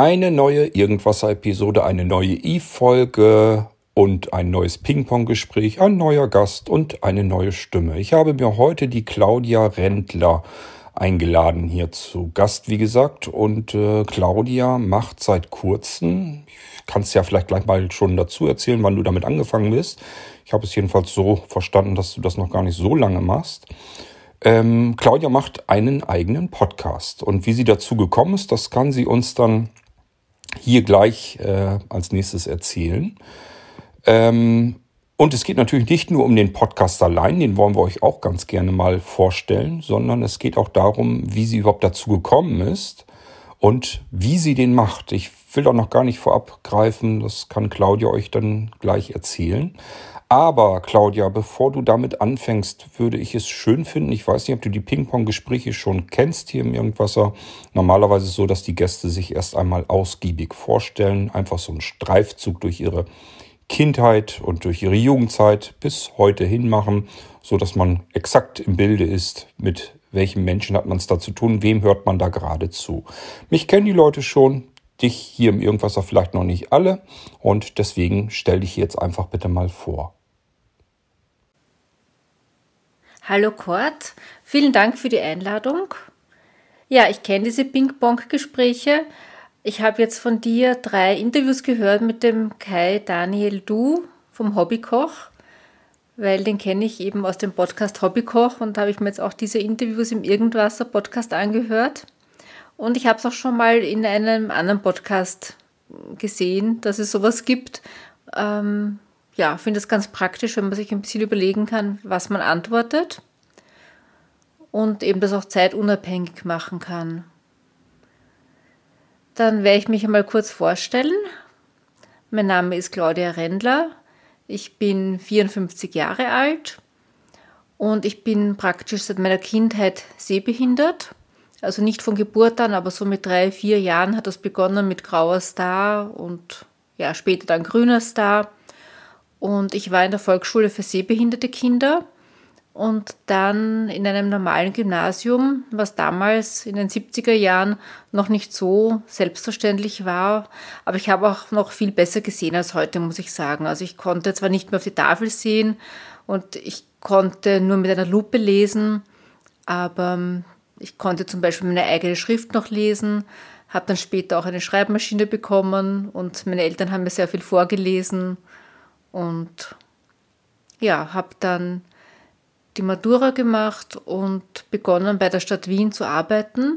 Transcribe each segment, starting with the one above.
Eine neue Irgendwasser-Episode, eine neue I-Folge und ein neues Ping-Pong-Gespräch, ein neuer Gast und eine neue Stimme. Ich habe mir heute die Claudia Rendler eingeladen hier zu Gast, wie gesagt. Und äh, Claudia macht seit kurzem, kannst ja vielleicht gleich mal schon dazu erzählen, wann du damit angefangen bist. Ich habe es jedenfalls so verstanden, dass du das noch gar nicht so lange machst. Ähm, Claudia macht einen eigenen Podcast. Und wie sie dazu gekommen ist, das kann sie uns dann hier gleich äh, als nächstes erzählen. Ähm, und es geht natürlich nicht nur um den Podcast allein, den wollen wir euch auch ganz gerne mal vorstellen, sondern es geht auch darum, wie sie überhaupt dazu gekommen ist und wie sie den macht. Ich will da noch gar nicht vorab greifen, das kann Claudia euch dann gleich erzählen. Aber Claudia, bevor du damit anfängst, würde ich es schön finden. Ich weiß nicht, ob du die Ping-Pong-Gespräche schon kennst hier im Irgendwasser. Normalerweise ist es so, dass die Gäste sich erst einmal ausgiebig vorstellen. Einfach so einen Streifzug durch ihre Kindheit und durch ihre Jugendzeit bis heute hin machen, so dass man exakt im Bilde ist, mit welchem Menschen hat man es da zu tun, wem hört man da gerade zu. Mich kennen die Leute schon, dich hier im Irgendwasser vielleicht noch nicht alle und deswegen stell dich jetzt einfach bitte mal vor. Hallo Kurt, vielen Dank für die Einladung. Ja, ich kenne diese Ping-Pong-Gespräche. Ich habe jetzt von dir drei Interviews gehört mit dem Kai Daniel Du vom Hobbykoch, weil den kenne ich eben aus dem Podcast Hobbykoch und habe ich mir jetzt auch diese Interviews im Irgendwasser Podcast angehört. Und ich habe es auch schon mal in einem anderen Podcast gesehen, dass es sowas gibt. Ähm, ja, finde es ganz praktisch, wenn man sich ein bisschen überlegen kann, was man antwortet und eben das auch zeitunabhängig machen kann. Dann werde ich mich einmal kurz vorstellen. Mein Name ist Claudia Rendler. Ich bin 54 Jahre alt und ich bin praktisch seit meiner Kindheit sehbehindert. Also nicht von Geburt an, aber so mit drei, vier Jahren hat das begonnen mit grauer Star und ja, später dann grüner Star. Und ich war in der Volksschule für sehbehinderte Kinder und dann in einem normalen Gymnasium, was damals in den 70er Jahren noch nicht so selbstverständlich war. Aber ich habe auch noch viel besser gesehen als heute, muss ich sagen. Also ich konnte zwar nicht mehr auf die Tafel sehen und ich konnte nur mit einer Lupe lesen, aber ich konnte zum Beispiel meine eigene Schrift noch lesen, habe dann später auch eine Schreibmaschine bekommen und meine Eltern haben mir sehr viel vorgelesen und ja, habe dann die Matura gemacht und begonnen bei der Stadt Wien zu arbeiten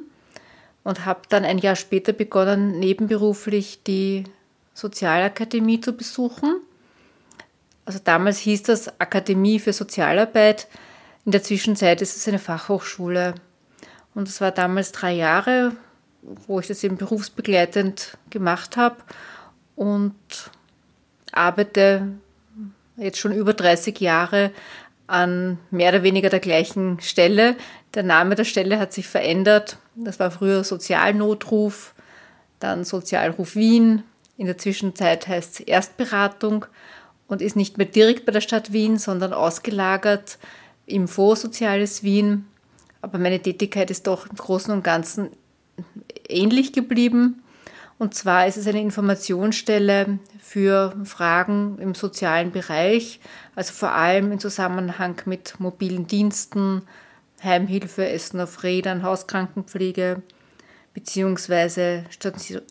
und habe dann ein Jahr später begonnen, nebenberuflich die Sozialakademie zu besuchen. Also damals hieß das Akademie für Sozialarbeit. In der Zwischenzeit ist es eine Fachhochschule. Und es war damals drei Jahre, wo ich das eben berufsbegleitend gemacht habe und arbeite jetzt schon über 30 Jahre an mehr oder weniger der gleichen Stelle. Der Name der Stelle hat sich verändert. Das war früher Sozialnotruf, dann Sozialruf Wien. In der Zwischenzeit heißt es Erstberatung und ist nicht mehr direkt bei der Stadt Wien, sondern ausgelagert im Fonds Soziales Wien. Aber meine Tätigkeit ist doch im Großen und Ganzen ähnlich geblieben. Und zwar ist es eine Informationsstelle für Fragen im sozialen Bereich, also vor allem im Zusammenhang mit mobilen Diensten, Heimhilfe, Essen auf Rädern, Hauskrankenpflege beziehungsweise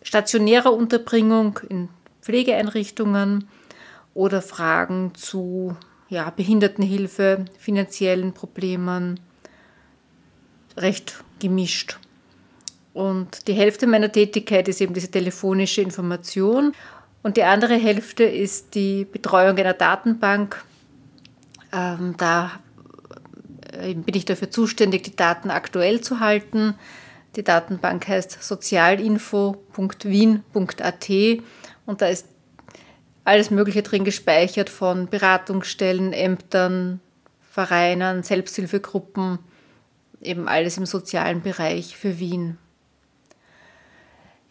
stationärer Unterbringung in Pflegeeinrichtungen oder Fragen zu ja, Behindertenhilfe, finanziellen Problemen, recht gemischt. Und die Hälfte meiner Tätigkeit ist eben diese telefonische Information und die andere Hälfte ist die Betreuung einer Datenbank. Ähm, da äh, bin ich dafür zuständig, die Daten aktuell zu halten. Die Datenbank heißt sozialinfo.wien.at und da ist alles Mögliche drin gespeichert von Beratungsstellen, Ämtern, Vereinen, Selbsthilfegruppen, eben alles im sozialen Bereich für Wien.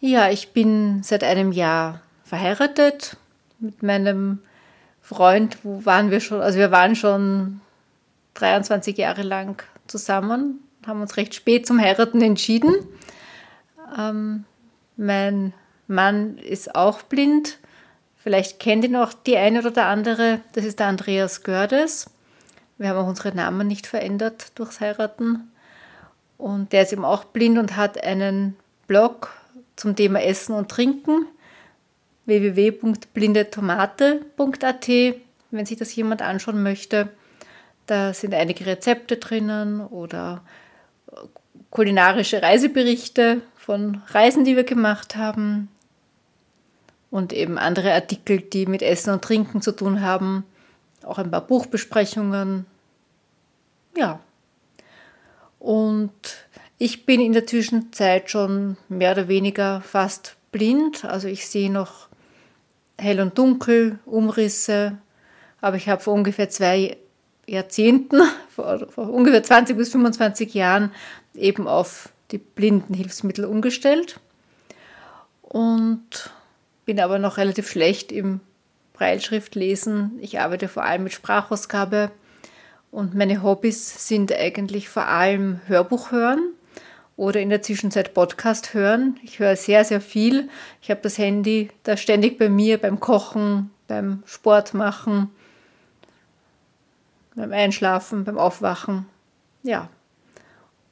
Ja, ich bin seit einem Jahr verheiratet mit meinem Freund. Wo waren wir schon? Also wir waren schon 23 Jahre lang zusammen, haben uns recht spät zum Heiraten entschieden. Ähm, mein Mann ist auch blind. Vielleicht kennt ihn auch die eine oder andere. Das ist der Andreas Gördes. Wir haben auch unsere Namen nicht verändert durchs Heiraten. Und der ist eben auch blind und hat einen Blog zum Thema Essen und Trinken www.blindetomate.at, wenn sich das jemand anschauen möchte. Da sind einige Rezepte drinnen oder kulinarische Reiseberichte von Reisen, die wir gemacht haben und eben andere Artikel, die mit Essen und Trinken zu tun haben, auch ein paar Buchbesprechungen. Ja. Und ich bin in der Zwischenzeit schon mehr oder weniger fast blind, also ich sehe noch hell und dunkel, Umrisse, aber ich habe vor ungefähr zwei Jahrzehnten, vor, vor, ungefähr 20 bis 25 Jahren, eben auf die Blindenhilfsmittel umgestellt. Und bin aber noch relativ schlecht im Breilschriftlesen. Ich arbeite vor allem mit Sprachausgabe. Und meine Hobbys sind eigentlich vor allem Hörbuch hören oder in der Zwischenzeit Podcast hören. Ich höre sehr, sehr viel. Ich habe das Handy da ständig bei mir beim Kochen, beim Sport machen, beim Einschlafen, beim Aufwachen. Ja.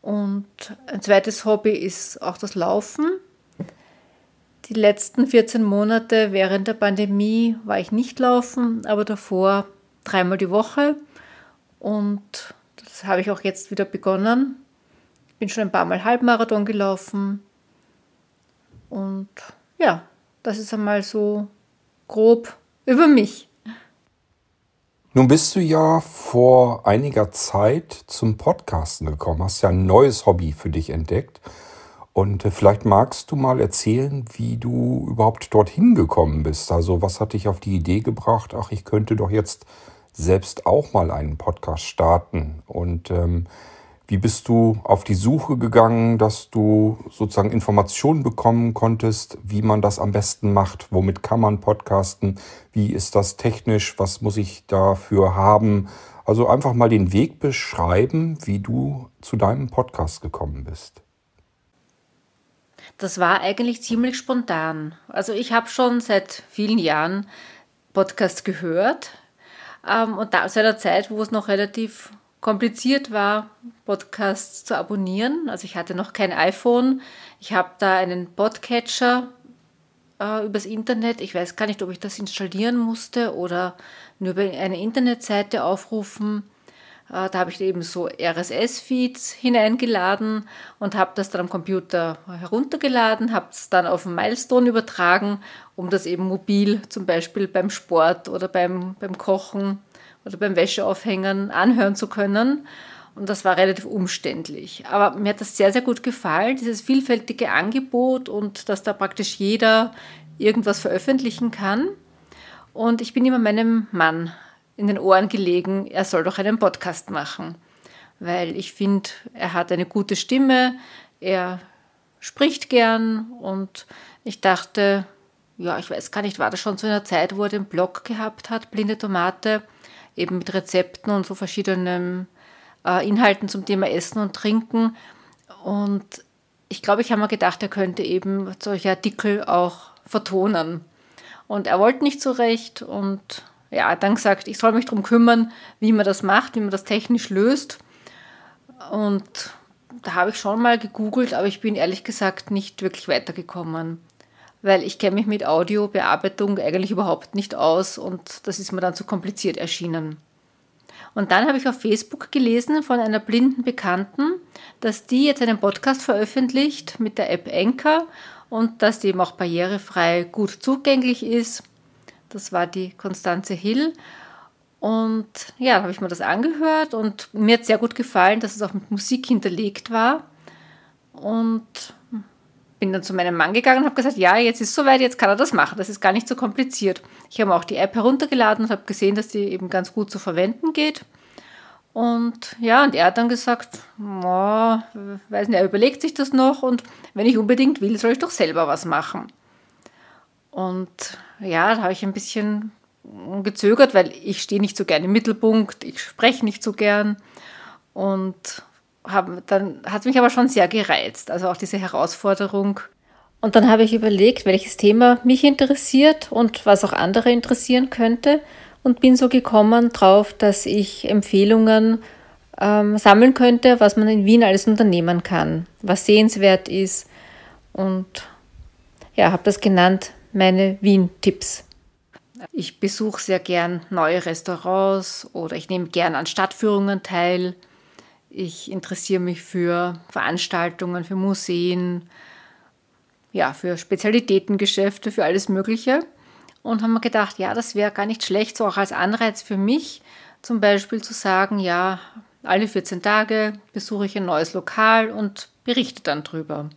Und ein zweites Hobby ist auch das Laufen. Die letzten 14 Monate während der Pandemie war ich nicht laufen, aber davor dreimal die Woche. Und das habe ich auch jetzt wieder begonnen bin schon ein paar Mal Halbmarathon gelaufen. Und ja, das ist einmal so grob über mich. Nun bist du ja vor einiger Zeit zum Podcasten gekommen, hast ja ein neues Hobby für dich entdeckt. Und äh, vielleicht magst du mal erzählen, wie du überhaupt dorthin gekommen bist. Also was hat dich auf die Idee gebracht, ach, ich könnte doch jetzt selbst auch mal einen Podcast starten. Und ähm, wie bist du auf die Suche gegangen, dass du sozusagen Informationen bekommen konntest, wie man das am besten macht? Womit kann man podcasten? Wie ist das technisch? Was muss ich dafür haben? Also einfach mal den Weg beschreiben, wie du zu deinem Podcast gekommen bist. Das war eigentlich ziemlich spontan. Also ich habe schon seit vielen Jahren Podcasts gehört ähm, und da, seit der Zeit, wo es noch relativ kompliziert war, Podcasts zu abonnieren. Also ich hatte noch kein iPhone. Ich habe da einen Podcatcher äh, übers Internet. Ich weiß gar nicht, ob ich das installieren musste oder nur über eine Internetseite aufrufen. Äh, da habe ich eben so RSS-Feeds hineingeladen und habe das dann am Computer heruntergeladen, habe es dann auf einen Milestone übertragen, um das eben mobil zum Beispiel beim Sport oder beim, beim Kochen oder beim Wäscheaufhängen anhören zu können. Und das war relativ umständlich. Aber mir hat das sehr, sehr gut gefallen, dieses vielfältige Angebot und dass da praktisch jeder irgendwas veröffentlichen kann. Und ich bin immer meinem Mann in den Ohren gelegen, er soll doch einen Podcast machen. Weil ich finde, er hat eine gute Stimme, er spricht gern und ich dachte, ja, ich weiß gar nicht, war das schon zu einer Zeit, wo er den Blog gehabt hat, Blinde Tomate eben mit Rezepten und so verschiedenen äh, Inhalten zum Thema Essen und Trinken. Und ich glaube, ich habe mir gedacht, er könnte eben solche Artikel auch vertonen. Und er wollte nicht so recht und ja, dann gesagt, ich soll mich darum kümmern, wie man das macht, wie man das technisch löst. Und da habe ich schon mal gegoogelt, aber ich bin ehrlich gesagt nicht wirklich weitergekommen weil ich kenne mich mit Audiobearbeitung eigentlich überhaupt nicht aus und das ist mir dann zu kompliziert erschienen. Und dann habe ich auf Facebook gelesen von einer blinden Bekannten, dass die jetzt einen Podcast veröffentlicht mit der App Anchor und dass die eben auch barrierefrei gut zugänglich ist. Das war die Konstanze Hill. Und ja, habe ich mir das angehört und mir hat sehr gut gefallen, dass es auch mit Musik hinterlegt war. Und bin dann zu meinem Mann gegangen und habe gesagt, ja, jetzt ist soweit, jetzt kann er das machen. Das ist gar nicht so kompliziert. Ich habe auch die App heruntergeladen und habe gesehen, dass die eben ganz gut zu verwenden geht. Und ja, und er hat dann gesagt, oh, weiß nicht, er überlegt sich das noch und wenn ich unbedingt will, soll ich doch selber was machen. Und ja, da habe ich ein bisschen gezögert, weil ich stehe nicht so gerne im Mittelpunkt, ich spreche nicht so gern. Und hab, dann hat es mich aber schon sehr gereizt. Also auch diese Herausforderung. Und dann habe ich überlegt, welches Thema mich interessiert und was auch andere interessieren könnte und bin so gekommen drauf, dass ich Empfehlungen ähm, sammeln könnte, was man in Wien alles unternehmen kann, was sehenswert ist und ja, habe das genannt meine Wien-Tipps. Ich besuche sehr gern neue Restaurants oder ich nehme gern an Stadtführungen teil. Ich interessiere mich für Veranstaltungen, für Museen, ja, für Spezialitätengeschäfte, für alles Mögliche. Und haben mir gedacht, ja, das wäre gar nicht schlecht, so auch als Anreiz für mich, zum Beispiel zu sagen, ja, alle 14 Tage besuche ich ein neues Lokal und berichte dann drüber.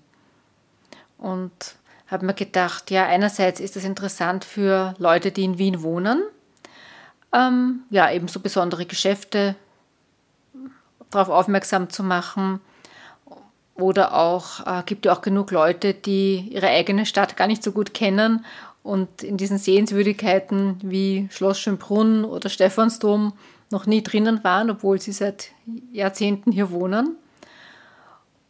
Und habe mir gedacht, ja, einerseits ist das interessant für Leute, die in Wien wohnen. Ähm, ja, eben so besondere Geschäfte darauf aufmerksam zu machen. Oder auch, äh, gibt ja auch genug Leute, die ihre eigene Stadt gar nicht so gut kennen und in diesen Sehenswürdigkeiten wie Schloss Schönbrunn oder Stephansdom noch nie drinnen waren, obwohl sie seit Jahrzehnten hier wohnen.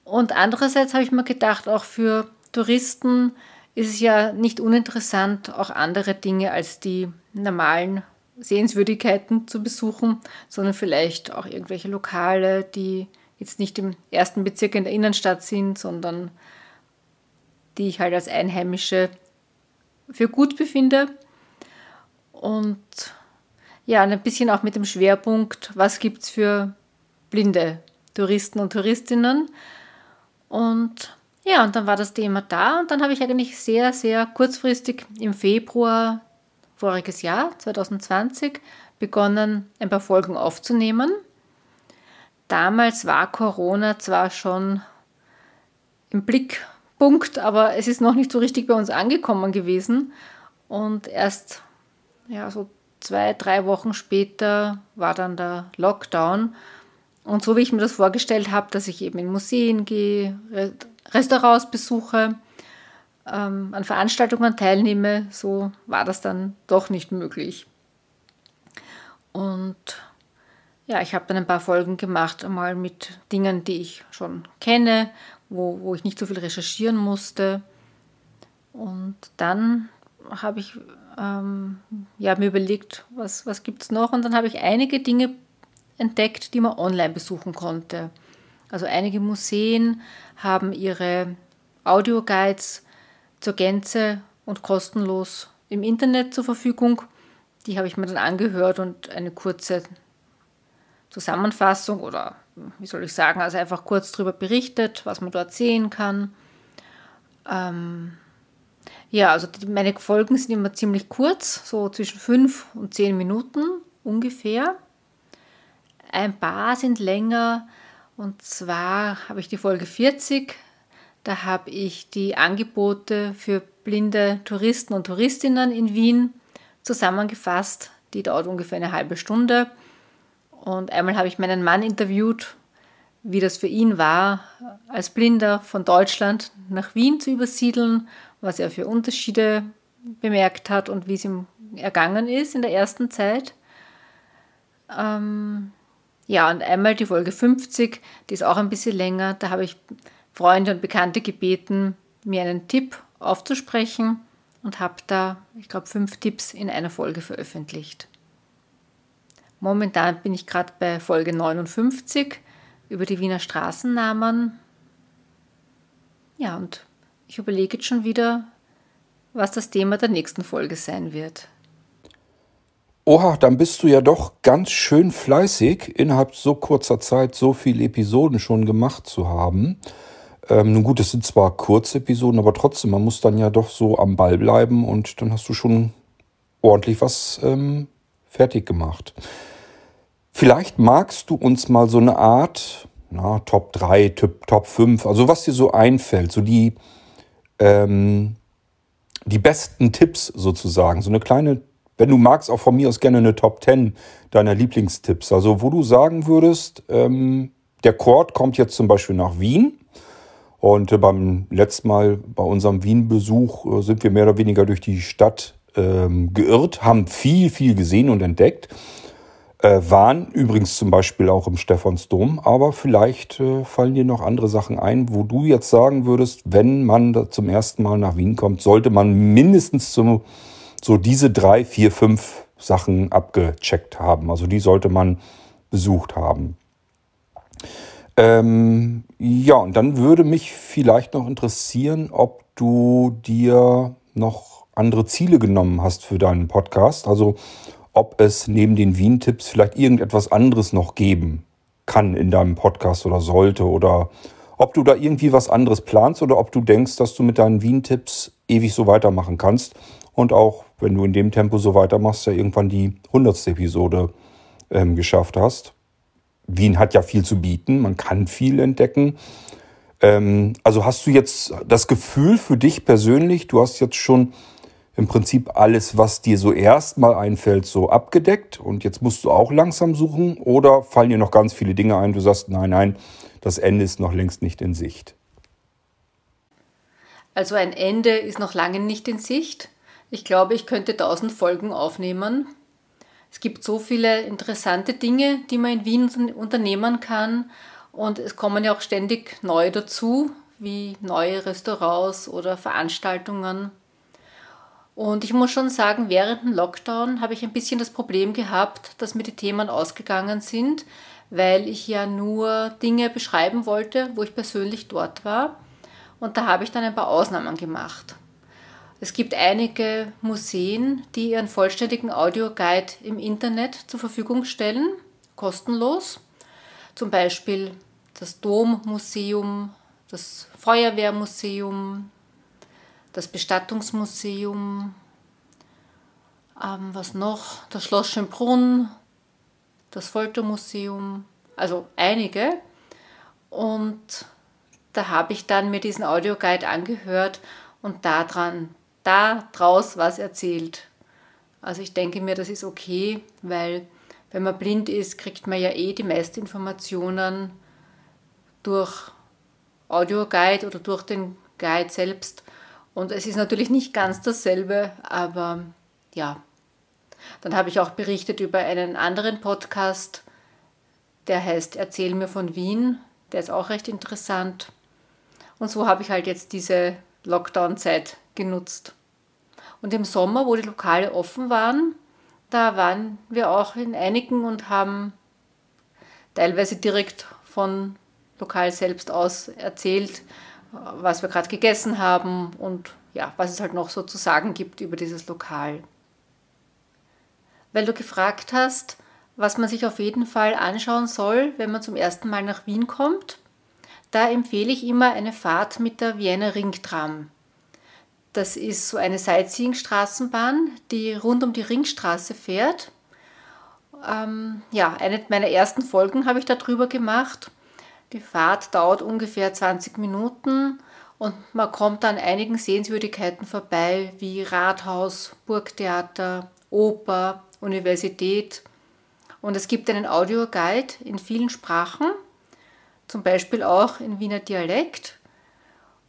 Und andererseits habe ich mir gedacht, auch für Touristen ist es ja nicht uninteressant, auch andere Dinge als die normalen Sehenswürdigkeiten zu besuchen, sondern vielleicht auch irgendwelche Lokale, die jetzt nicht im ersten Bezirk in der Innenstadt sind, sondern die ich halt als Einheimische für gut befinde. Und ja, ein bisschen auch mit dem Schwerpunkt, was gibt es für blinde Touristen und Touristinnen. Und ja, und dann war das Thema da und dann habe ich eigentlich sehr, sehr kurzfristig im Februar voriges Jahr, 2020, begonnen, ein paar Folgen aufzunehmen. Damals war Corona zwar schon im Blickpunkt, aber es ist noch nicht so richtig bei uns angekommen gewesen. Und erst ja, so zwei, drei Wochen später war dann der Lockdown. Und so wie ich mir das vorgestellt habe, dass ich eben in Museen gehe, Restaurants besuche, ähm, an Veranstaltungen teilnehme, so war das dann doch nicht möglich. Und ja, ich habe dann ein paar Folgen gemacht, einmal mit Dingen, die ich schon kenne, wo, wo ich nicht so viel recherchieren musste. Und dann habe ich ähm, ja, mir überlegt, was, was gibt es noch. Und dann habe ich einige Dinge entdeckt, die man online besuchen konnte. Also einige Museen haben ihre Audioguides zur Gänze und kostenlos im Internet zur Verfügung. Die habe ich mir dann angehört und eine kurze Zusammenfassung oder wie soll ich sagen, also einfach kurz darüber berichtet, was man dort sehen kann. Ähm, ja, also die, meine Folgen sind immer ziemlich kurz, so zwischen fünf und zehn Minuten ungefähr. Ein paar sind länger und zwar habe ich die Folge 40. Da habe ich die Angebote für blinde Touristen und Touristinnen in Wien zusammengefasst. Die dauert ungefähr eine halbe Stunde. Und einmal habe ich meinen Mann interviewt, wie das für ihn war, als Blinder von Deutschland nach Wien zu übersiedeln, was er für Unterschiede bemerkt hat und wie es ihm ergangen ist in der ersten Zeit. Ähm, ja, und einmal die Folge 50, die ist auch ein bisschen länger. Da habe ich Freunde und Bekannte gebeten, mir einen Tipp aufzusprechen und habe da, ich glaube, fünf Tipps in einer Folge veröffentlicht. Momentan bin ich gerade bei Folge 59 über die Wiener Straßennamen. Ja, und ich überlege jetzt schon wieder, was das Thema der nächsten Folge sein wird. Oha, dann bist du ja doch ganz schön fleißig, innerhalb so kurzer Zeit so viele Episoden schon gemacht zu haben. Ähm, nun gut, es sind zwar Kurzepisoden, aber trotzdem, man muss dann ja doch so am Ball bleiben und dann hast du schon ordentlich was ähm, fertig gemacht. Vielleicht magst du uns mal so eine Art, na, Top 3, Top, Top 5, also was dir so einfällt, so die, ähm, die besten Tipps sozusagen, so eine kleine, wenn du magst, auch von mir aus gerne eine Top 10 deiner Lieblingstipps. Also wo du sagen würdest, ähm, der Chord kommt jetzt zum Beispiel nach Wien. Und äh, beim letzten Mal bei unserem Wien-Besuch äh, sind wir mehr oder weniger durch die Stadt ähm, geirrt, haben viel, viel gesehen und entdeckt. äh, waren. Übrigens zum Beispiel auch im Stephansdom. Aber vielleicht äh, fallen dir noch andere Sachen ein, wo du jetzt sagen würdest, wenn man zum ersten Mal nach Wien kommt, sollte man mindestens so, so diese drei, vier, fünf Sachen abgecheckt haben. Also die sollte man besucht haben. Ähm, ja, und dann würde mich vielleicht noch interessieren, ob du dir noch andere Ziele genommen hast für deinen Podcast. Also ob es neben den Wien-Tipps vielleicht irgendetwas anderes noch geben kann in deinem Podcast oder sollte oder ob du da irgendwie was anderes planst oder ob du denkst, dass du mit deinen Wien-Tipps ewig so weitermachen kannst und auch, wenn du in dem Tempo so weitermachst, ja irgendwann die hundertste Episode ähm, geschafft hast. Wien hat ja viel zu bieten, man kann viel entdecken. Ähm, also hast du jetzt das Gefühl für dich persönlich, du hast jetzt schon im Prinzip alles, was dir so erstmal einfällt, so abgedeckt und jetzt musst du auch langsam suchen oder fallen dir noch ganz viele Dinge ein, du sagst, nein, nein, das Ende ist noch längst nicht in Sicht. Also ein Ende ist noch lange nicht in Sicht. Ich glaube, ich könnte tausend Folgen aufnehmen. Es gibt so viele interessante Dinge, die man in Wien unternehmen kann und es kommen ja auch ständig neue dazu, wie neue Restaurants oder Veranstaltungen. Und ich muss schon sagen, während dem Lockdown habe ich ein bisschen das Problem gehabt, dass mir die Themen ausgegangen sind, weil ich ja nur Dinge beschreiben wollte, wo ich persönlich dort war. Und da habe ich dann ein paar Ausnahmen gemacht. Es gibt einige Museen, die ihren vollständigen Audioguide im Internet zur Verfügung stellen, kostenlos. Zum Beispiel das Dommuseum, das Feuerwehrmuseum, das Bestattungsmuseum, ähm, was noch, das Schloss Schönbrunn, das Foltermuseum, also einige. Und da habe ich dann mir diesen Audioguide angehört und daran, da draus was erzählt. Also ich denke mir, das ist okay, weil wenn man blind ist, kriegt man ja eh die meisten Informationen durch Audioguide oder durch den Guide selbst. Und es ist natürlich nicht ganz dasselbe, aber ja. Dann habe ich auch berichtet über einen anderen Podcast, der heißt Erzähl mir von Wien. Der ist auch recht interessant. Und so habe ich halt jetzt diese Lockdown-Zeit genutzt. Und im Sommer, wo die Lokale offen waren, da waren wir auch in einigen und haben teilweise direkt von Lokal selbst aus erzählt, was wir gerade gegessen haben und ja, was es halt noch so zu sagen gibt über dieses Lokal. Weil du gefragt hast, was man sich auf jeden Fall anschauen soll, wenn man zum ersten Mal nach Wien kommt, da empfehle ich immer eine Fahrt mit der Wiener Ringtram. Das ist so eine Sightseeing-Straßenbahn, die rund um die Ringstraße fährt. Ähm, ja, eine meiner ersten Folgen habe ich darüber gemacht die Fahrt dauert ungefähr 20 Minuten und man kommt an einigen Sehenswürdigkeiten vorbei, wie Rathaus, Burgtheater, Oper, Universität. Und es gibt einen Audioguide in vielen Sprachen, zum Beispiel auch in Wiener Dialekt.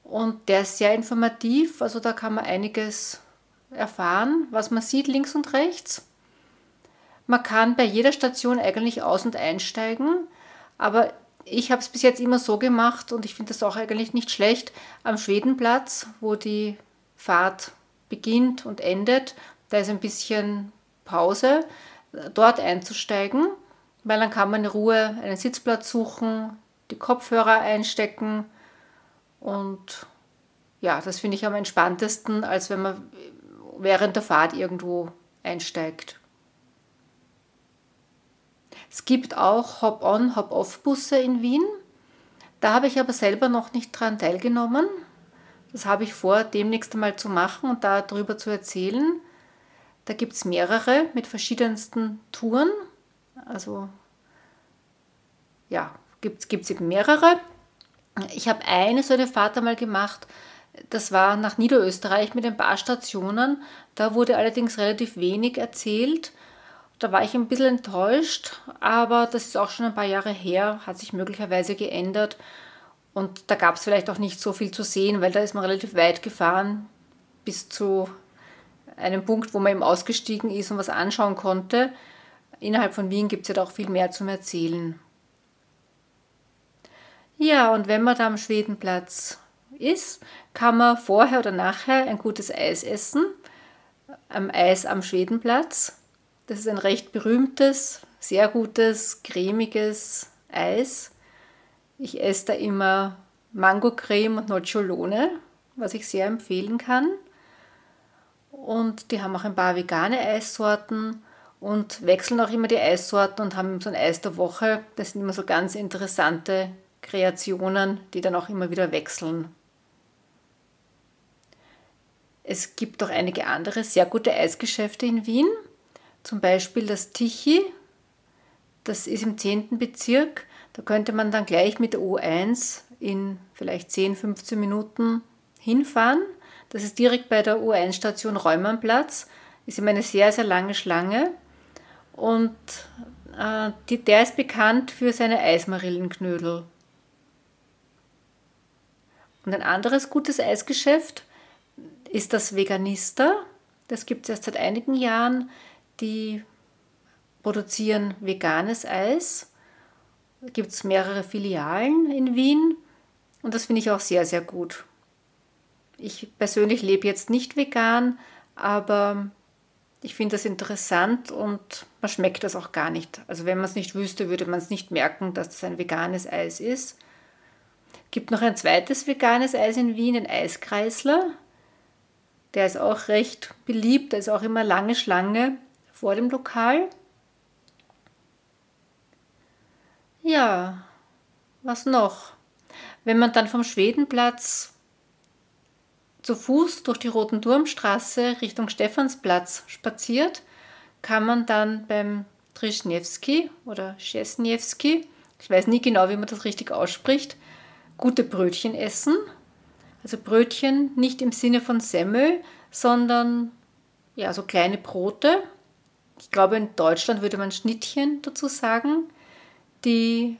Und der ist sehr informativ, also da kann man einiges erfahren, was man sieht links und rechts. Man kann bei jeder Station eigentlich aus- und einsteigen, aber ich habe es bis jetzt immer so gemacht und ich finde das auch eigentlich nicht schlecht. Am Schwedenplatz, wo die Fahrt beginnt und endet, da ist ein bisschen Pause, dort einzusteigen, weil dann kann man in Ruhe einen Sitzplatz suchen, die Kopfhörer einstecken und ja, das finde ich am entspanntesten, als wenn man während der Fahrt irgendwo einsteigt. Es gibt auch Hop-on, Hop-off-Busse in Wien. Da habe ich aber selber noch nicht dran teilgenommen. Das habe ich vor, demnächst einmal zu machen und darüber zu erzählen. Da gibt es mehrere mit verschiedensten Touren. Also ja, gibt es eben mehrere. Ich habe eine so eine Fahrt einmal gemacht. Das war nach Niederösterreich mit ein paar Stationen. Da wurde allerdings relativ wenig erzählt. Da war ich ein bisschen enttäuscht, aber das ist auch schon ein paar Jahre her, hat sich möglicherweise geändert. Und da gab es vielleicht auch nicht so viel zu sehen, weil da ist man relativ weit gefahren bis zu einem Punkt, wo man eben ausgestiegen ist und was anschauen konnte. innerhalb von Wien gibt es ja auch viel mehr zum Erzählen. Ja, und wenn man da am Schwedenplatz ist, kann man vorher oder nachher ein gutes Eis essen. Am Eis am Schwedenplatz. Das ist ein recht berühmtes, sehr gutes, cremiges Eis. Ich esse da immer Mangocreme und Nocciolone, was ich sehr empfehlen kann. Und die haben auch ein paar vegane Eissorten und wechseln auch immer die Eissorten und haben so ein Eis der Woche. Das sind immer so ganz interessante Kreationen, die dann auch immer wieder wechseln. Es gibt auch einige andere sehr gute Eisgeschäfte in Wien, zum Beispiel das Tichy, das ist im 10. Bezirk. Da könnte man dann gleich mit der U1 in vielleicht 10, 15 Minuten hinfahren. Das ist direkt bei der U1-Station Räumannplatz. Ist immer eine sehr, sehr lange Schlange. Und äh, die, der ist bekannt für seine Eismarillenknödel. Und ein anderes gutes Eisgeschäft ist das Veganista. Das gibt es erst seit einigen Jahren. Die produzieren veganes Eis. Da gibt es mehrere Filialen in Wien und das finde ich auch sehr, sehr gut. Ich persönlich lebe jetzt nicht vegan, aber ich finde das interessant und man schmeckt das auch gar nicht. Also wenn man es nicht wüsste, würde man es nicht merken, dass das ein veganes Eis ist. Gibt noch ein zweites veganes Eis in Wien, ein Eiskreisler. Der ist auch recht beliebt, da ist auch immer lange Schlange vor dem Lokal. Ja, was noch? Wenn man dann vom Schwedenplatz zu Fuß durch die Roten Turmstraße Richtung Stephansplatz spaziert, kann man dann beim Trischniewski oder Szesniewski, ich weiß nie genau, wie man das richtig ausspricht, gute Brötchen essen. Also Brötchen nicht im Sinne von Semmel, sondern ja, so kleine Brote. Ich glaube, in Deutschland würde man Schnittchen dazu sagen. Die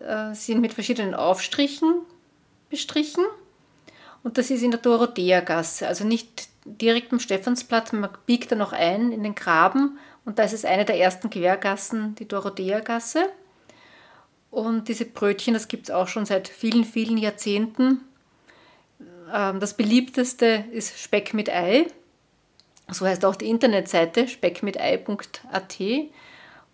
äh, sind mit verschiedenen Aufstrichen bestrichen. Und das ist in der Dorothea-Gasse, also nicht direkt am Stephansplatz, man biegt da noch ein in den Graben und da ist es eine der ersten Quergassen, die Dorothea-Gasse. Und diese Brötchen, das gibt es auch schon seit vielen, vielen Jahrzehnten. Ähm, das beliebteste ist Speck mit Ei. So heißt auch die Internetseite speckmitei.at.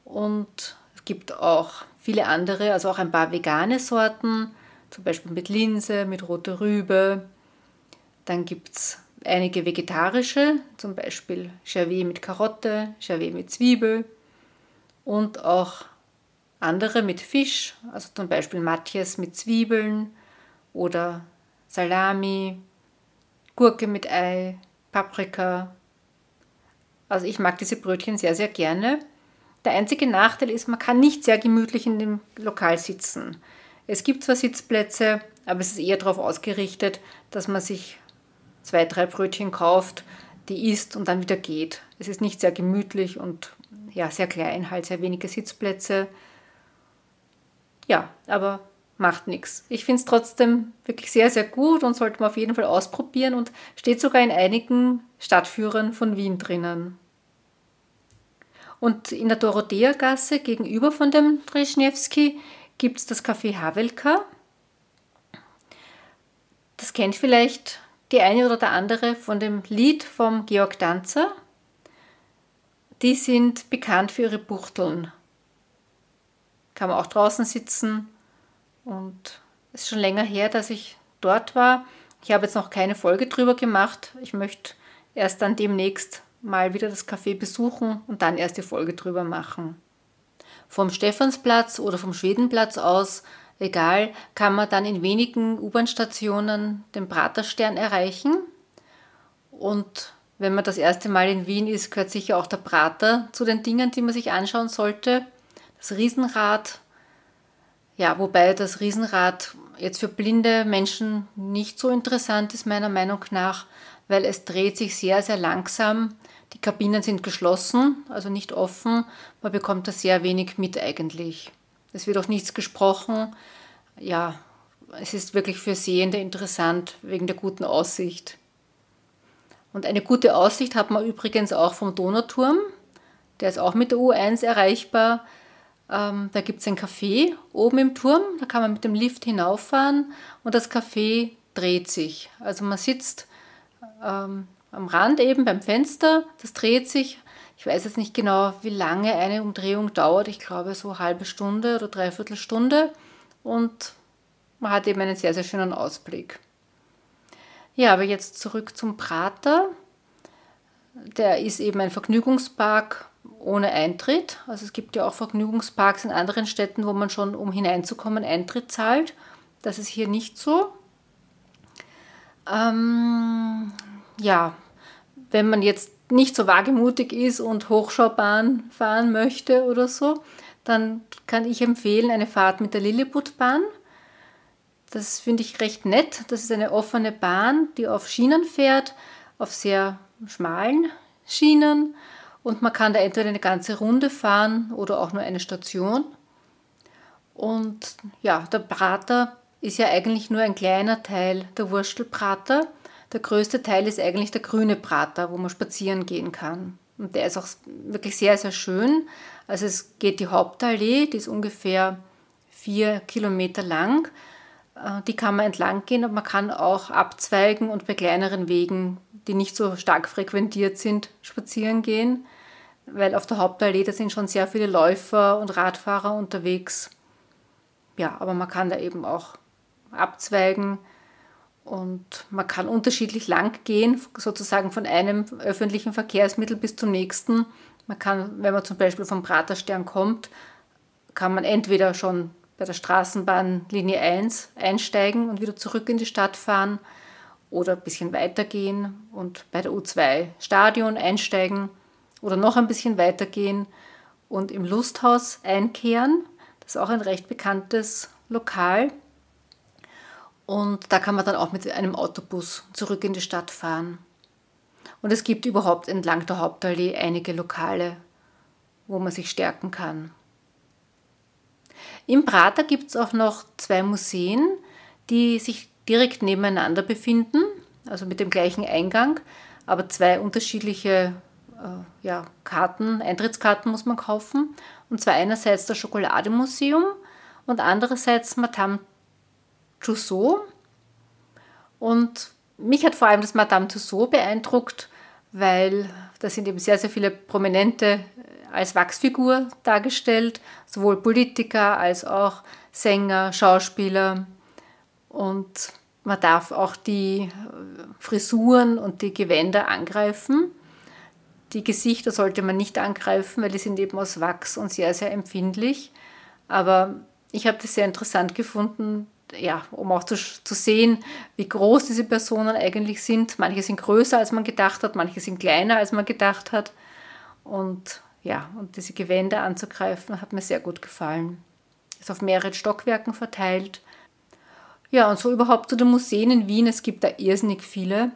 Und es gibt auch viele andere, also auch ein paar vegane Sorten, zum Beispiel mit Linse, mit roter Rübe. Dann gibt es einige vegetarische, zum Beispiel Charvet mit Karotte, Charvet mit Zwiebel und auch andere mit Fisch, also zum Beispiel Matjes mit Zwiebeln oder Salami, Gurke mit Ei, Paprika. Also ich mag diese Brötchen sehr, sehr gerne. Der einzige Nachteil ist, man kann nicht sehr gemütlich in dem Lokal sitzen. Es gibt zwar Sitzplätze, aber es ist eher darauf ausgerichtet, dass man sich zwei, drei Brötchen kauft, die isst und dann wieder geht. Es ist nicht sehr gemütlich und ja, sehr klein, halt sehr wenige Sitzplätze. Ja, aber macht nichts. Ich finde es trotzdem wirklich sehr, sehr gut und sollte man auf jeden Fall ausprobieren und steht sogar in einigen Stadtführern von Wien drinnen. Und in der Dorothea-Gasse gegenüber von dem Dreschniewski gibt es das Café Havelka. Das kennt vielleicht die eine oder der andere von dem Lied vom Georg Danzer. Die sind bekannt für ihre Buchteln. Kann man auch draußen sitzen und es ist schon länger her, dass ich dort war. Ich habe jetzt noch keine Folge drüber gemacht. Ich möchte erst dann demnächst mal wieder das Café besuchen und dann erst die Folge drüber machen. Vom Stephansplatz oder vom Schwedenplatz aus, egal, kann man dann in wenigen U-Bahn-Stationen den Praterstern erreichen. Und wenn man das erste Mal in Wien ist, gehört sicher auch der Prater zu den Dingen, die man sich anschauen sollte. Das Riesenrad, ja, wobei das Riesenrad jetzt für blinde Menschen nicht so interessant ist, meiner Meinung nach, weil es dreht sich sehr, sehr langsam. Die Kabinen sind geschlossen, also nicht offen. Man bekommt da sehr wenig mit eigentlich. Es wird auch nichts gesprochen. Ja, es ist wirklich für Sehende interessant wegen der guten Aussicht. Und eine gute Aussicht hat man übrigens auch vom Donauturm. Der ist auch mit der U1 erreichbar. Ähm, da gibt es ein Café oben im Turm, da kann man mit dem Lift hinauffahren und das Café dreht sich. Also man sitzt ähm, am Rand eben beim Fenster, das dreht sich. Ich weiß jetzt nicht genau, wie lange eine Umdrehung dauert. Ich glaube so eine halbe Stunde oder dreiviertel Stunde. Und man hat eben einen sehr, sehr schönen Ausblick. Ja, aber jetzt zurück zum Prater. Der ist eben ein Vergnügungspark ohne Eintritt. Also es gibt ja auch Vergnügungsparks in anderen Städten, wo man schon, um hineinzukommen, Eintritt zahlt. Das ist hier nicht so. Ähm, ja, wenn man jetzt nicht so wagemutig ist und Hochschaubahn fahren möchte oder so, dann kann ich empfehlen eine Fahrt mit der Lilliputbahn. Das finde ich recht nett. Das ist eine offene Bahn, die auf Schienen fährt, auf sehr schmalen Schienen. Und man kann da entweder eine ganze Runde fahren oder auch nur eine Station. Und ja, der Prater ist ja eigentlich nur ein kleiner Teil der Wurstelprater. Der größte Teil ist eigentlich der grüne Prater, wo man spazieren gehen kann. Und der ist auch wirklich sehr, sehr schön. Also es geht die Hauptallee, die ist ungefähr vier Kilometer lang. Äh, die kann man entlang gehen und man kann auch abzweigen und bei kleineren Wegen, die nicht so stark frequentiert sind, spazieren gehen. Weil auf der Hauptallee, da sind schon sehr viele Läufer und Radfahrer unterwegs. Ja, aber man kann da eben auch abzweigen und man kann unterschiedlich lang gehen, sozusagen von einem öffentlichen Verkehrsmittel bis zum nächsten. Man kann, wenn man zum Beispiel vom Praterstern kommt, kann man entweder schon bei der Straßenbahn Linie 1 einsteigen und wieder zurück in die Stadt fahren oder ein bisschen weitergehen und bei der U2 Stadion einsteigen oder noch ein bisschen weitergehen und im Lusthaus einkehren. Das ist auch ein recht bekanntes Lokal. Und da kann man dann auch mit einem Autobus zurück in die Stadt fahren. Und es gibt überhaupt entlang der Hauptallee einige Lokale, wo man sich stärken kann. Im Prater gibt es auch noch zwei Museen, die sich direkt nebeneinander befinden, also mit dem gleichen Eingang, aber zwei unterschiedliche äh, ja, Karten, Eintrittskarten muss man kaufen. Und zwar einerseits das Schokolademuseum und andererseits Madame Tussaud. Und mich hat vor allem das Madame Tussaud beeindruckt, weil da sind eben sehr, sehr viele Prominente als Wachsfigur dargestellt, sowohl Politiker als auch Sänger, Schauspieler. Und man darf auch die Frisuren und die Gewänder angreifen. Die Gesichter sollte man nicht angreifen, weil die sind eben aus Wachs und sehr, sehr empfindlich. Aber ich habe das sehr interessant gefunden, ja, um auch zu, zu sehen, wie groß diese Personen eigentlich sind. Manche sind größer, als man gedacht hat, manche sind kleiner, als man gedacht hat. Und ja, und diese Gewände anzugreifen, hat mir sehr gut gefallen. Ist auf mehreren Stockwerken verteilt. Ja, und so überhaupt zu den Museen in Wien. Es gibt da irrsinnig viele.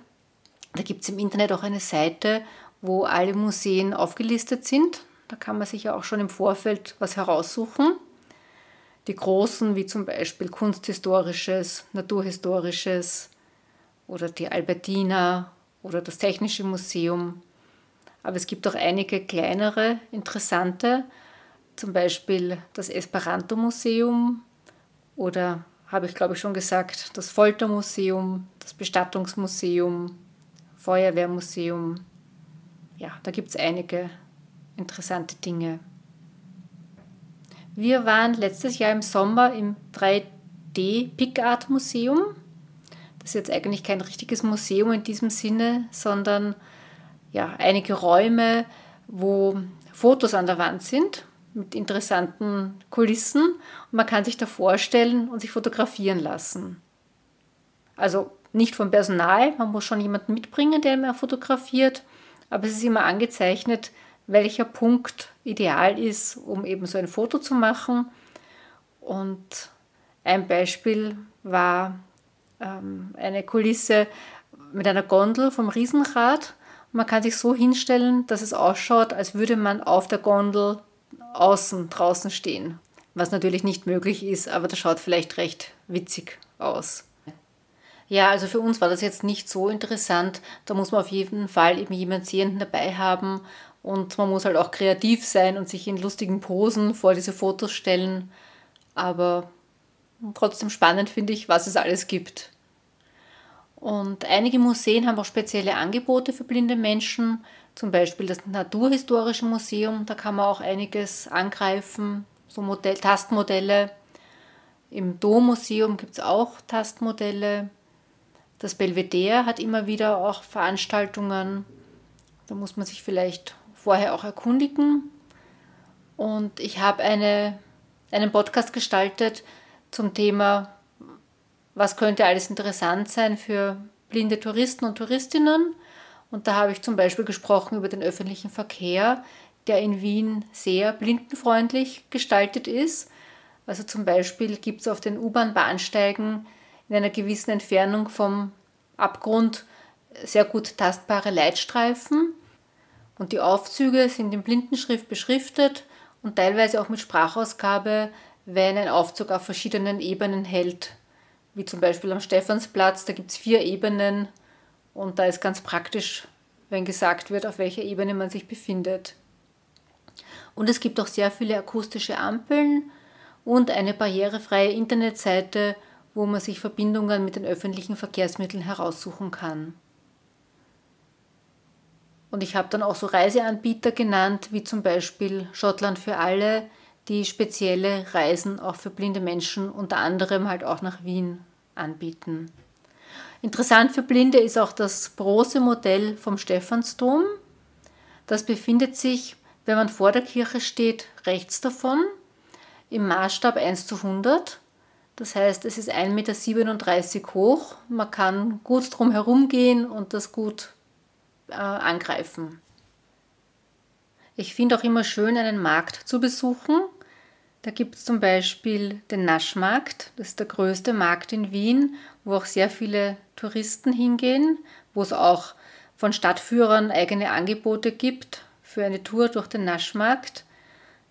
Da gibt es im Internet auch eine Seite, wo alle Museen aufgelistet sind. Da kann man sich ja auch schon im Vorfeld was heraussuchen. Die großen, wie zum Beispiel Kunsthistorisches, Naturhistorisches oder die Albertina oder das Technische Museum. Aber es gibt auch einige kleinere, interessante, zum Beispiel das Esperanto-Museum oder, habe ich glaube ich schon gesagt, das Foltermuseum, das Bestattungsmuseum, Feuerwehrmuseum. Ja, da gibt es einige interessante Dinge. Wir waren letztes Jahr im Sommer im 3D Picart Museum. Das ist jetzt eigentlich kein richtiges Museum in diesem Sinne, sondern ja, einige Räume, wo Fotos an der Wand sind mit interessanten Kulissen und man kann sich da vorstellen und sich fotografieren lassen. Also nicht vom Personal, man muss schon jemanden mitbringen, der mehr fotografiert, aber es ist immer angezeichnet, welcher Punkt ideal ist, um eben so ein Foto zu machen. Und ein Beispiel war ähm, eine Kulisse mit einer Gondel vom Riesenrad. Man kann sich so hinstellen, dass es ausschaut, als würde man auf der Gondel außen draußen stehen. Was natürlich nicht möglich ist, aber das schaut vielleicht recht witzig aus. Ja, also für uns war das jetzt nicht so interessant. Da muss man auf jeden Fall eben jemanden Sehenden dabei haben Und man muss halt auch kreativ sein und sich in lustigen Posen vor diese Fotos stellen. Aber trotzdem spannend finde ich, was es alles gibt. Und einige Museen haben auch spezielle Angebote für blinde Menschen, zum Beispiel das Naturhistorische Museum, da kann man auch einiges angreifen, so Modell, Tastmodelle. Im Dommuseum gibt es auch Tastmodelle. Das Belvedere hat immer wieder auch Veranstaltungen. Da muss man sich vielleicht vorher auch erkundigen. Und ich habe eine, einen Podcast gestaltet zum Thema was könnte alles interessant sein für blinde Touristen und Touristinnen. Und da habe ich zum Beispiel gesprochen über den öffentlichen Verkehr, der in Wien sehr blindenfreundlich gestaltet ist. Also zum Beispiel gibt es auf den U-Bahn-Bahnsteigen in einer gewissen Entfernung vom Abgrund sehr gut tastbare Leitstreifen. Und die Aufzüge sind in Blindenschrift beschriftet und teilweise auch mit Sprachausgabe, wenn ein Aufzug auf verschiedenen Ebenen hält wie zum Beispiel am Stephansplatz, da gibt es vier Ebenen und da ist ganz praktisch, wenn gesagt wird, auf welcher Ebene man sich befindet. Und es gibt auch sehr viele akustische Ampeln und eine barrierefreie Internetseite, wo man sich Verbindungen mit den öffentlichen Verkehrsmitteln heraussuchen kann. Und ich habe dann auch so Reiseanbieter genannt, wie zum Beispiel Schottland für alle, die spezielle Reisen auch für blinde Menschen unter anderem halt auch nach Wien anbieten. Interessant für Blinde ist auch das Bronzemodell vom Stephansdom. Das befindet sich, wenn man vor der Kirche steht, rechts davon, im Maßstab 1 zu 100. Das heißt, es ist 1,37 Meter hoch. Man kann gut drum herum gehen und das gut äh, angreifen. Ich finde auch immer schön, einen Markt zu besuchen. Da gibt es zum Beispiel den Naschmarkt, das ist der größte Markt in Wien, wo auch sehr viele Touristen hingehen, wo es auch von Stadtführern eigene Angebote gibt für eine Tour durch den Naschmarkt.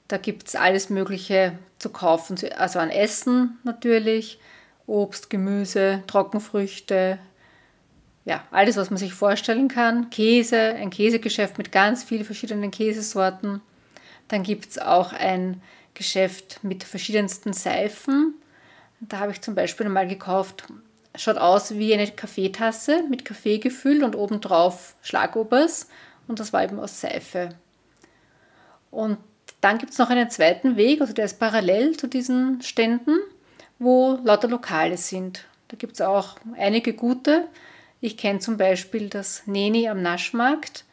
Da gibt es alles Mögliche zu kaufen, also an Essen natürlich, Obst, Gemüse, Trockenfrüchte, ja, alles, was man sich vorstellen kann. Käse, ein Käsegeschäft mit ganz vielen verschiedenen Käsesorten. Dann gibt es auch ein Geschäft mit verschiedensten Seifen. Da habe ich zum Beispiel mal gekauft, schaut aus wie eine Kaffeetasse mit Kaffee gefüllt und obendrauf Schlagobers und das war eben aus Seife. Und dann gibt es noch einen zweiten Weg, also der ist parallel zu diesen Ständen, wo lauter Lokale sind. Da gibt es auch einige gute. Ich kenne zum Beispiel das Neni am Naschmarkt.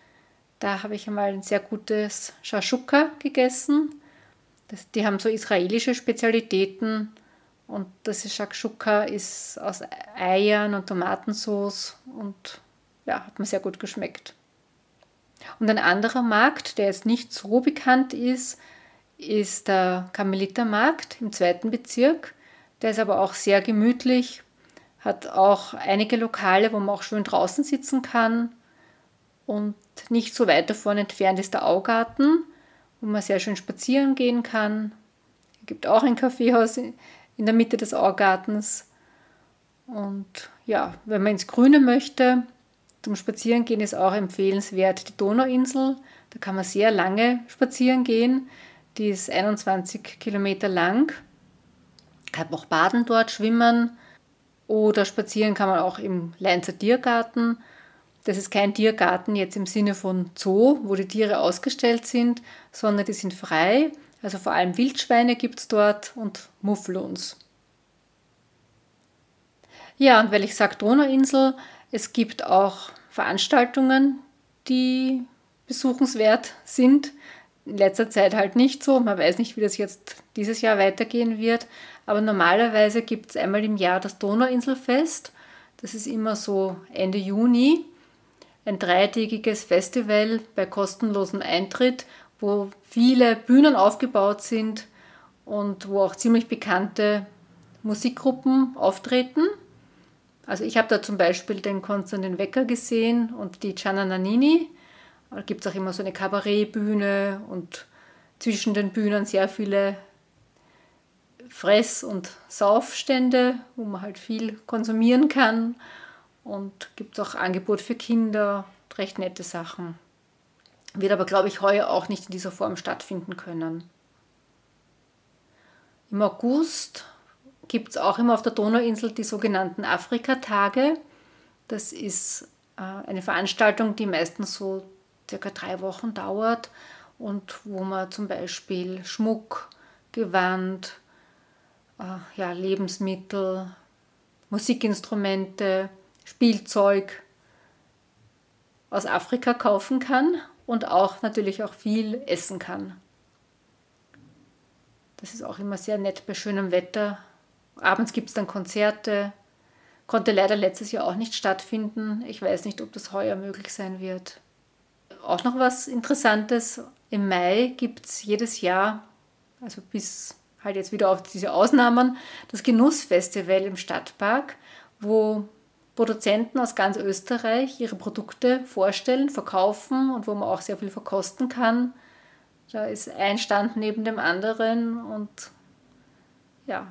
Da habe ich einmal ein sehr gutes Shashuka gegessen. Das, die haben so israelische Spezialitäten und das Shakshuka ist aus Eiern und Tomatensauce und ja, hat mir sehr gut geschmeckt. Und ein anderer Markt, der jetzt nicht so bekannt ist, ist der Karmelitermarkt im zweiten Bezirk. Der ist aber auch sehr gemütlich, hat auch einige Lokale, wo man auch schön draußen sitzen kann. Und nicht so weit davon entfernt ist der Augarten wo man sehr schön spazieren gehen kann. Es gibt auch ein Kaffeehaus in der Mitte des Augartens. Und ja, wenn man ins Grüne möchte, zum Spazierengehen ist auch empfehlenswert die Donauinsel. Da kann man sehr lange spazieren gehen. Die ist 21 Kilometer lang. Kann auch baden dort, schwimmen. Oder spazieren kann man auch im Leinzer Tiergarten. Das ist kein Tiergarten jetzt im Sinne von Zoo, wo die Tiere ausgestellt sind, sondern die sind frei. Also vor allem Wildschweine gibt es dort und Mufflons. Ja, und weil ich sage Donauinsel, es gibt auch Veranstaltungen, die besuchenswert sind. In letzter Zeit halt nicht so. Man weiß nicht, wie das jetzt dieses Jahr weitergehen wird. Aber normalerweise gibt es einmal im Jahr das Donauinselfest. Das ist immer so Ende Juni ein dreitägiges Festival bei kostenlosem Eintritt, wo viele Bühnen aufgebaut sind und wo auch ziemlich bekannte Musikgruppen auftreten. Also ich habe da zum Beispiel den Konstantin Wecker gesehen und die Gianna Nannini. Da gibt es auch immer so eine Kabarettbühne und zwischen den Bühnen sehr viele Fress- und Saufstände, wo man halt viel konsumieren kann und gibt auch Angebot für Kinder, recht nette Sachen. wird aber, glaube ich, heuer auch nicht in dieser Form stattfinden können. Im August gibt es auch immer auf der Donauinsel die sogenannten Afrikatage. Das ist äh, eine Veranstaltung, die meistens so circa drei Wochen dauert und wo man zum Beispiel Schmuck, Gewand, äh, ja, Lebensmittel, Musikinstrumente, Spielzeug aus Afrika kaufen kann und auch natürlich auch viel essen kann. Das ist auch immer sehr nett bei schönem Wetter. Abends gibt es dann Konzerte. Konnte leider letztes Jahr auch nicht stattfinden. Ich weiß nicht, ob das heuer möglich sein wird. Auch noch was Interessantes. Im Mai gibt es jedes Jahr, also bis halt jetzt wieder auf diese Ausnahmen, das Genussfestival im Stadtpark, wo Produzenten aus ganz Österreich ihre Produkte vorstellen, verkaufen und wo man auch sehr viel verkosten kann. Da ist ein Stand neben dem anderen und ja,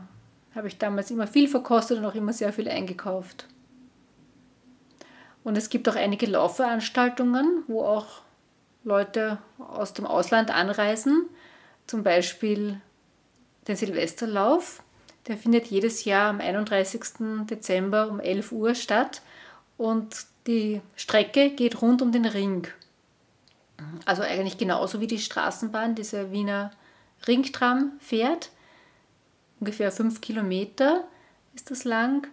habe ich damals immer viel verkostet und auch immer sehr viel eingekauft. Und es gibt auch einige Laufveranstaltungen, wo auch Leute aus dem Ausland anreisen. Zum Beispiel den Silvesterlauf. Der findet jedes Jahr am 31. Dezember um 11 Uhr statt und die Strecke geht rund um den Ring. Also eigentlich genauso wie die Straßenbahn, diese Wiener Ringtram fährt. Ungefähr fünf Kilometer ist das lang.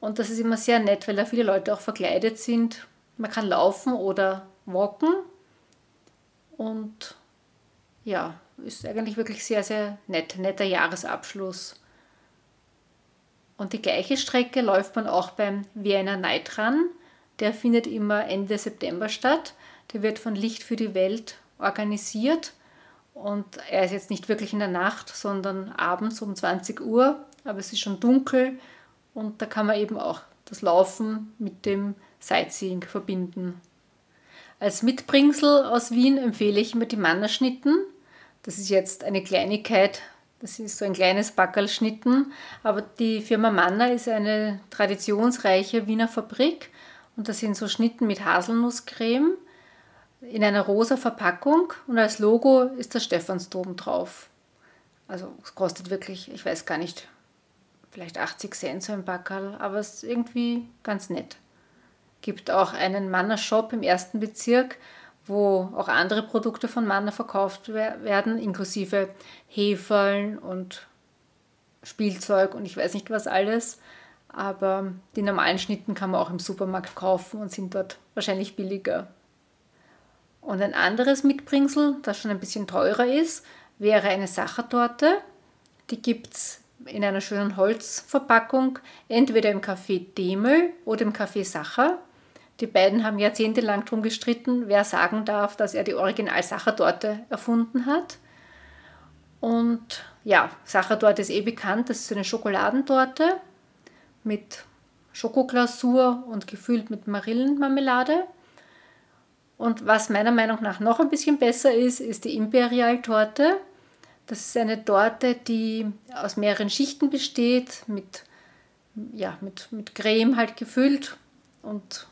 Und das ist immer sehr nett, weil da viele Leute auch verkleidet sind. Man kann laufen oder walken. Und ja, ist eigentlich wirklich sehr, sehr nett. Netter Jahresabschluss. Und die gleiche Strecke läuft man auch beim Vienna Night Run. Der findet immer Ende September statt. Der wird von Licht für die Welt organisiert. Und er ist jetzt nicht wirklich in der Nacht, sondern abends um 20 Uhr. Aber es ist schon dunkel und da kann man eben auch das Laufen mit dem Sightseeing verbinden. Als Mitbringsel aus Wien empfehle ich mir die Mannerschnitten. Das ist jetzt eine Kleinigkeit, das ist so ein kleines Backerlschnitten, aber die Firma Manner ist eine traditionsreiche Wiener Fabrik und das sind so Schnitten mit Haselnusscreme in einer rosa Verpackung und als Logo ist der Stephansdom drauf. Also es kostet wirklich, ich weiß gar nicht, vielleicht 80 Cent so ein Backerl, aber es ist irgendwie ganz nett. Gibt auch einen Manner Shop im ersten Bezirk, wo auch andere Produkte von Manner verkauft werden, inklusive Hefeln und Spielzeug und ich weiß nicht was alles. Aber die normalen Schnitten kann man auch im Supermarkt kaufen und sind dort wahrscheinlich billiger. Und ein anderes Mitbringsel, das schon ein bisschen teurer ist, wäre eine Sachertorte. Die gibt es in einer schönen Holzverpackung, entweder im Café Demel oder im Café Sacher. Die beiden haben jahrzehntelang darum gestritten, wer sagen darf, dass er die Original-Sachertorte erfunden hat. Und ja, Sachertorte ist eh bekannt, das ist eine Schokoladentorte mit Schokoglasur und gefüllt mit Marillenmarmelade. Und was meiner Meinung nach noch ein bisschen besser ist, ist die Imperial-Torte. Das ist eine Torte, die aus mehreren Schichten besteht, mit, ja, mit, mit Creme halt gefüllt und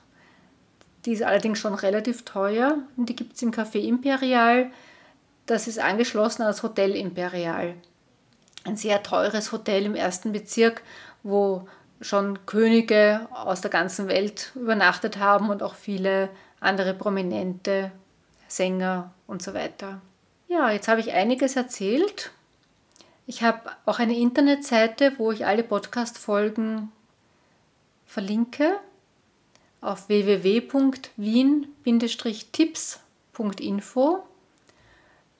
die ist allerdings schon relativ teuer und die gibt es im Café Imperial. Das ist angeschlossen an das Hotel Imperial. Ein sehr teures Hotel im ersten Bezirk, wo schon Könige aus der ganzen Welt übernachtet haben und auch viele andere prominente Sänger und so weiter. Ja, jetzt habe ich einiges erzählt. Ich habe auch eine Internetseite, wo ich alle Podcast-Folgen verlinke auf www.wien-tipps.info.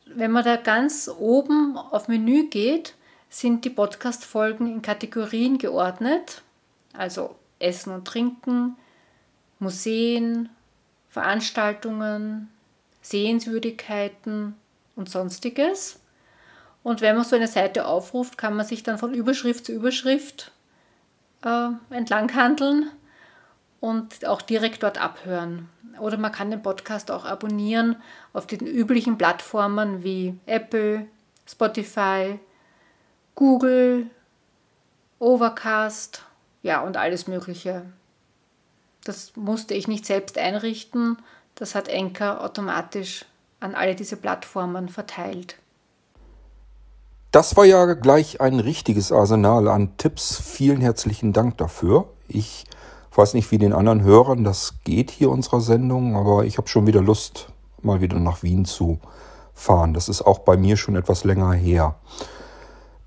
Wenn man da ganz oben auf Menü geht, sind die Podcast-Folgen in Kategorien geordnet, also Essen und Trinken, Museen, Veranstaltungen, Sehenswürdigkeiten und sonstiges. Und wenn man so eine Seite aufruft, kann man sich dann von Überschrift zu Überschrift äh, entlang handeln und auch direkt dort abhören. Oder man kann den Podcast auch abonnieren auf den üblichen Plattformen wie Apple, Spotify, Google, Overcast, ja und alles Mögliche. Das musste ich nicht selbst einrichten, das hat Enker automatisch an alle diese Plattformen verteilt. Das war ja gleich ein richtiges Arsenal an Tipps. Vielen herzlichen Dank dafür. Ich weiß nicht, wie den anderen Hörern das geht hier unserer Sendung, aber ich habe schon wieder Lust, mal wieder nach Wien zu fahren. Das ist auch bei mir schon etwas länger her.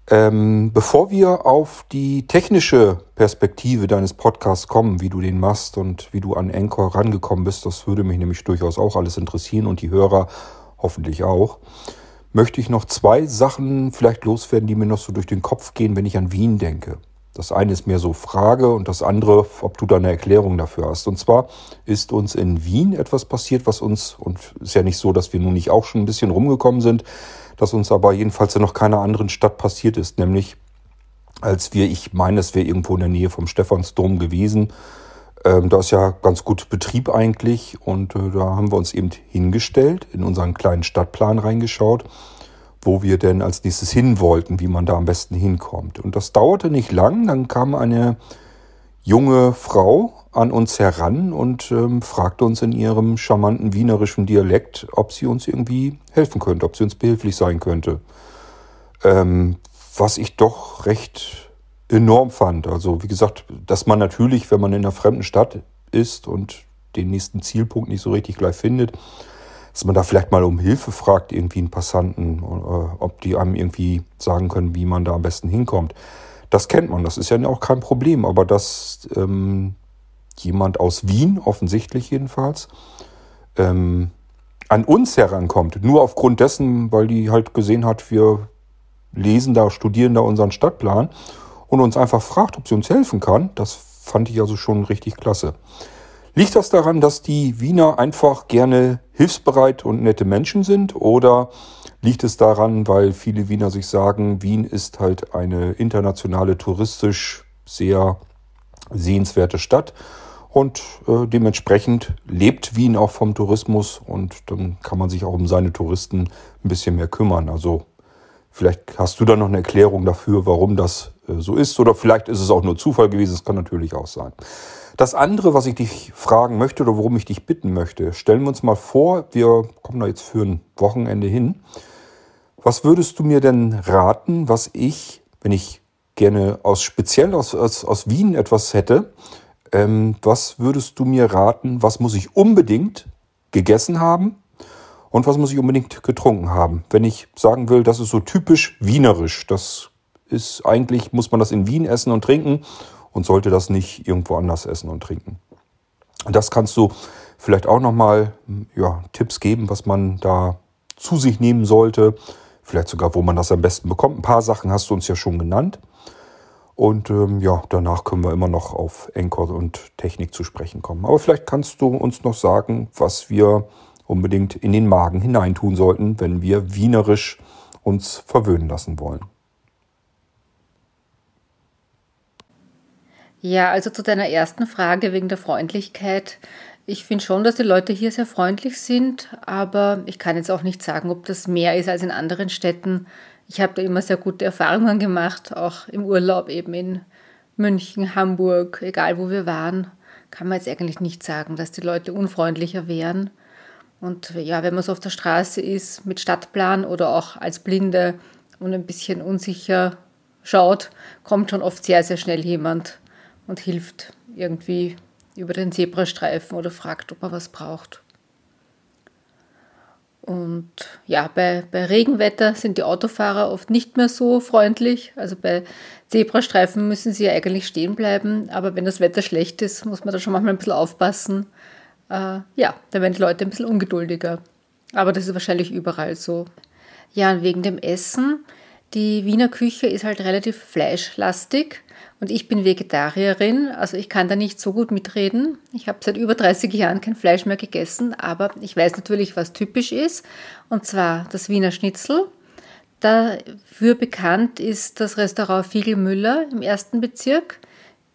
Ähm, bevor wir auf die technische Perspektive deines Podcasts kommen, wie du den machst und wie du an Anchor rangekommen bist, das würde mich nämlich durchaus auch alles interessieren und die Hörer hoffentlich auch, möchte ich noch zwei Sachen vielleicht loswerden, die mir noch so durch den Kopf gehen, wenn ich an Wien denke. Das eine ist mehr so Frage und das andere, ob du da eine Erklärung dafür hast. Und zwar ist uns in Wien etwas passiert, was uns, und ist ja nicht so, dass wir nun nicht auch schon ein bisschen rumgekommen sind, dass uns aber jedenfalls in noch keiner anderen Stadt passiert ist, nämlich als wir, ich meine, es wäre irgendwo in der Nähe vom Stephansdom gewesen. Ähm, da ist ja ganz gut Betrieb eigentlich und äh, da haben wir uns eben hingestellt, in unseren kleinen Stadtplan reingeschaut, wo wir denn als nächstes hin wollten, wie man da am besten hinkommt. Und das dauerte nicht lang, dann kam eine junge Frau an uns heran und ähm, fragte uns in ihrem charmanten wienerischen Dialekt, ob sie uns irgendwie helfen könnte, ob sie uns behilflich sein könnte. Ähm, was ich doch recht enorm fand. Also wie gesagt, dass man natürlich, wenn man in einer fremden Stadt ist und den nächsten Zielpunkt nicht so richtig gleich findet, dass man da vielleicht mal um Hilfe fragt, irgendwie einen Passanten, äh, ob die einem irgendwie sagen können, wie man da am besten hinkommt. Das kennt man, das ist ja auch kein Problem, aber dass ähm, jemand aus Wien, offensichtlich jedenfalls, ähm, an uns herankommt. Nur aufgrund dessen, weil die halt gesehen hat, wir lesen da, studieren da unseren Stadtplan und uns einfach fragt, ob sie uns helfen kann. Das fand ich also schon richtig klasse. Liegt das daran, dass die Wiener einfach gerne hilfsbereit und nette Menschen sind? Oder liegt es daran, weil viele Wiener sich sagen, Wien ist halt eine internationale, touristisch sehr sehenswerte Stadt und äh, dementsprechend lebt Wien auch vom Tourismus und dann kann man sich auch um seine Touristen ein bisschen mehr kümmern. Also vielleicht hast du da noch eine Erklärung dafür, warum das äh, so ist oder vielleicht ist es auch nur Zufall gewesen, das kann natürlich auch sein. Das andere, was ich dich fragen möchte oder worum ich dich bitten möchte, stellen wir uns mal vor, wir kommen da jetzt für ein Wochenende hin. Was würdest du mir denn raten, was ich, wenn ich gerne aus speziell aus, aus, aus Wien etwas hätte, ähm, was würdest du mir raten, was muss ich unbedingt gegessen haben und was muss ich unbedingt getrunken haben? Wenn ich sagen will, das ist so typisch wienerisch, das ist eigentlich, muss man das in Wien essen und trinken und sollte das nicht irgendwo anders essen und trinken. Das kannst du vielleicht auch nochmal ja, Tipps geben, was man da zu sich nehmen sollte. Vielleicht sogar, wo man das am besten bekommt. Ein paar Sachen hast du uns ja schon genannt. Und ähm, ja, danach können wir immer noch auf Encore und Technik zu sprechen kommen. Aber vielleicht kannst du uns noch sagen, was wir unbedingt in den Magen hineintun sollten, wenn wir wienerisch uns verwöhnen lassen wollen. Ja, also zu deiner ersten Frage wegen der Freundlichkeit. Ich finde schon, dass die Leute hier sehr freundlich sind, aber ich kann jetzt auch nicht sagen, ob das mehr ist als in anderen Städten. Ich habe da immer sehr gute Erfahrungen gemacht, auch im Urlaub eben in München, Hamburg, egal wo wir waren, kann man jetzt eigentlich nicht sagen, dass die Leute unfreundlicher wären. Und ja, wenn man so auf der Straße ist mit Stadtplan oder auch als Blinde und ein bisschen unsicher schaut, kommt schon oft sehr, sehr schnell jemand und hilft irgendwie über den Zebrastreifen oder fragt, ob man was braucht. Und ja, bei, bei Regenwetter sind die Autofahrer oft nicht mehr so freundlich. Also bei Zebrastreifen müssen sie ja eigentlich stehen bleiben, aber wenn das Wetter schlecht ist, muss man da schon manchmal ein bisschen aufpassen. Äh, ja, da werden die Leute ein bisschen ungeduldiger. Aber das ist wahrscheinlich überall so. Ja, und wegen dem Essen. Die Wiener Küche ist halt relativ fleischlastig. Und ich bin Vegetarierin, also ich kann da nicht so gut mitreden. Ich habe seit über 30 Jahren kein Fleisch mehr gegessen, aber ich weiß natürlich, was typisch ist. Und zwar das Wiener Schnitzel. Dafür bekannt ist das Restaurant Fiegelmüller im ersten Bezirk.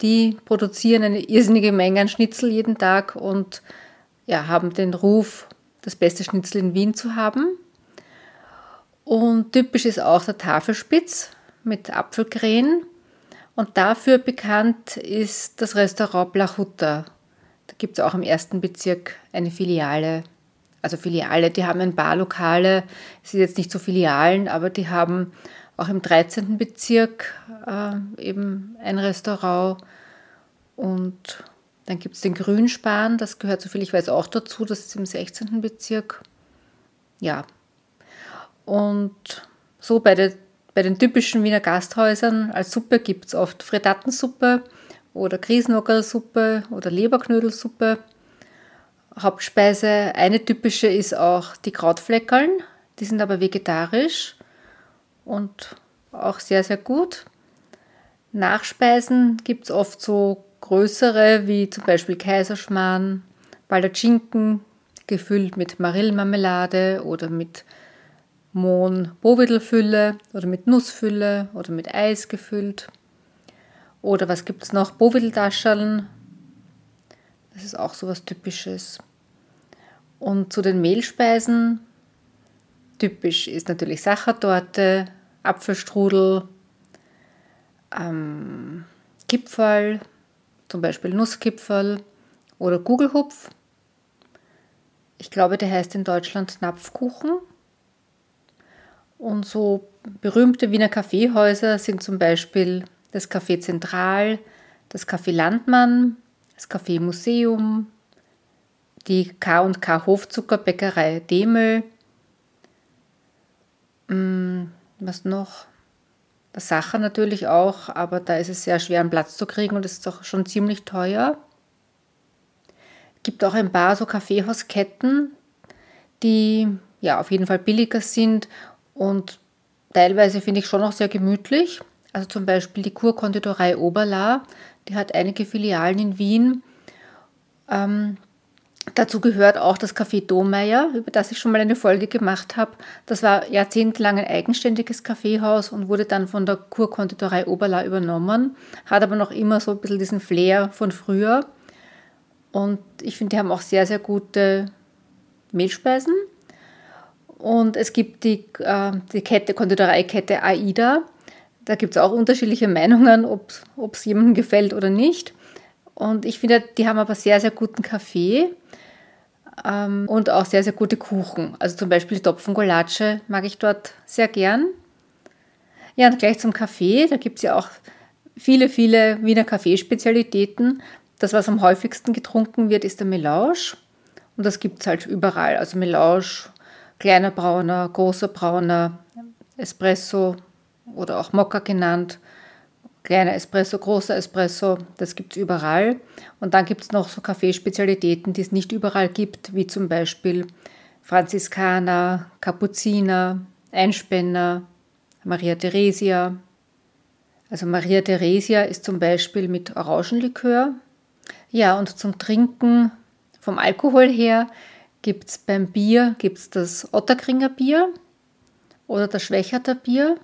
Die produzieren eine irrsinnige Menge an Schnitzel jeden Tag und ja, haben den Ruf, das beste Schnitzel in Wien zu haben. Und typisch ist auch der Tafelspitz mit Apfelkrähen und dafür bekannt ist das Restaurant Blachutta. Da gibt es auch im ersten Bezirk eine Filiale. also Filiale, die haben ein paar Lokale, es sind jetzt nicht so Filialen, aber die haben auch im 13. Bezirk äh, eben ein Restaurant und dann gibt es den Grünspan, das gehört soviel ich weiß auch dazu, das ist im 16. Bezirk. Ja. Und so bei, der, bei den typischen Wiener Gasthäusern als Suppe gibt es oft Fredattensuppe oder Krisenockersuppe oder Leberknödelsuppe. Hauptspeise, eine typische ist auch die Krautfleckeln. Die sind aber vegetarisch und auch sehr, sehr gut. Nachspeisen gibt es oft so größere, wie zum Beispiel Kaiserschmarrn, Baldachinken, gefüllt mit Marillmarmelade oder mit Mohn-Bovidelfülle oder mit Nussfülle oder mit Eis gefüllt. Oder was gibt es noch? Bovideldascheln. Das ist auch so was Typisches. Und zu den Mehlspeisen, typisch ist natürlich Sachertorte, Apfelstrudel, ähm, Kipferl, zum Beispiel Nusskipferl oder Gugelhupf. Ich glaube, der heißt in Deutschland Napfkuchen. Und so berühmte Wiener Kaffeehäuser sind zum Beispiel das Café Zentral, das Café Landmann, das Café Museum, die K&K Hofzuckerbäckerei Demel. Hm, was noch? Das Sacher natürlich auch, aber da ist es sehr schwer, einen Platz zu kriegen und es ist auch schon ziemlich teuer. Es gibt auch ein paar so Kaffeehausketten, die ja auf jeden Fall billiger sind und teilweise finde ich schon noch sehr gemütlich. Also zum Beispiel die Kurkonditorei Oberla, die hat einige Filialen in Wien. Ähm, dazu gehört auch das Café Domeyer, über das ich schon mal eine Folge gemacht habe. Das war jahrzehntelang ein eigenständiges Kaffeehaus und wurde dann von der Kurkonditorei Oberla übernommen, hat aber noch immer so ein bisschen diesen Flair von früher. Und ich finde, die haben auch sehr, sehr gute Mehlspeisen. Und es gibt die, äh, die Kette, Konditoreikette AIDA. Da gibt es auch unterschiedliche Meinungen, ob es jemandem gefällt oder nicht. Und ich finde, die haben aber sehr, sehr guten Kaffee ähm, und auch sehr, sehr gute Kuchen. Also zum Beispiel die Topfengulatsche mag ich dort sehr gern. Ja, und gleich zum Kaffee. Da gibt es ja auch viele, viele Wiener Kaffeespezialitäten. Das, was am häufigsten getrunken wird, ist der Melange. Und das gibt es halt überall. Also Melange, kleiner Brauner, großer Brauner, Espresso oder auch Mokka genannt. Kleiner Espresso, großer Espresso, das gibt es überall. Und dann gibt es noch so Kaffeespezialitäten, die es nicht überall gibt, wie zum Beispiel Franziskaner, Kapuziner, Einspänner, Maria Theresia. Also Maria Theresia ist zum Beispiel mit Orangenlikör. Ja, und zum Trinken vom Alkohol her gibt es beim Bier gibt's das Otterkringer Bier oder das Schwächerter Bier.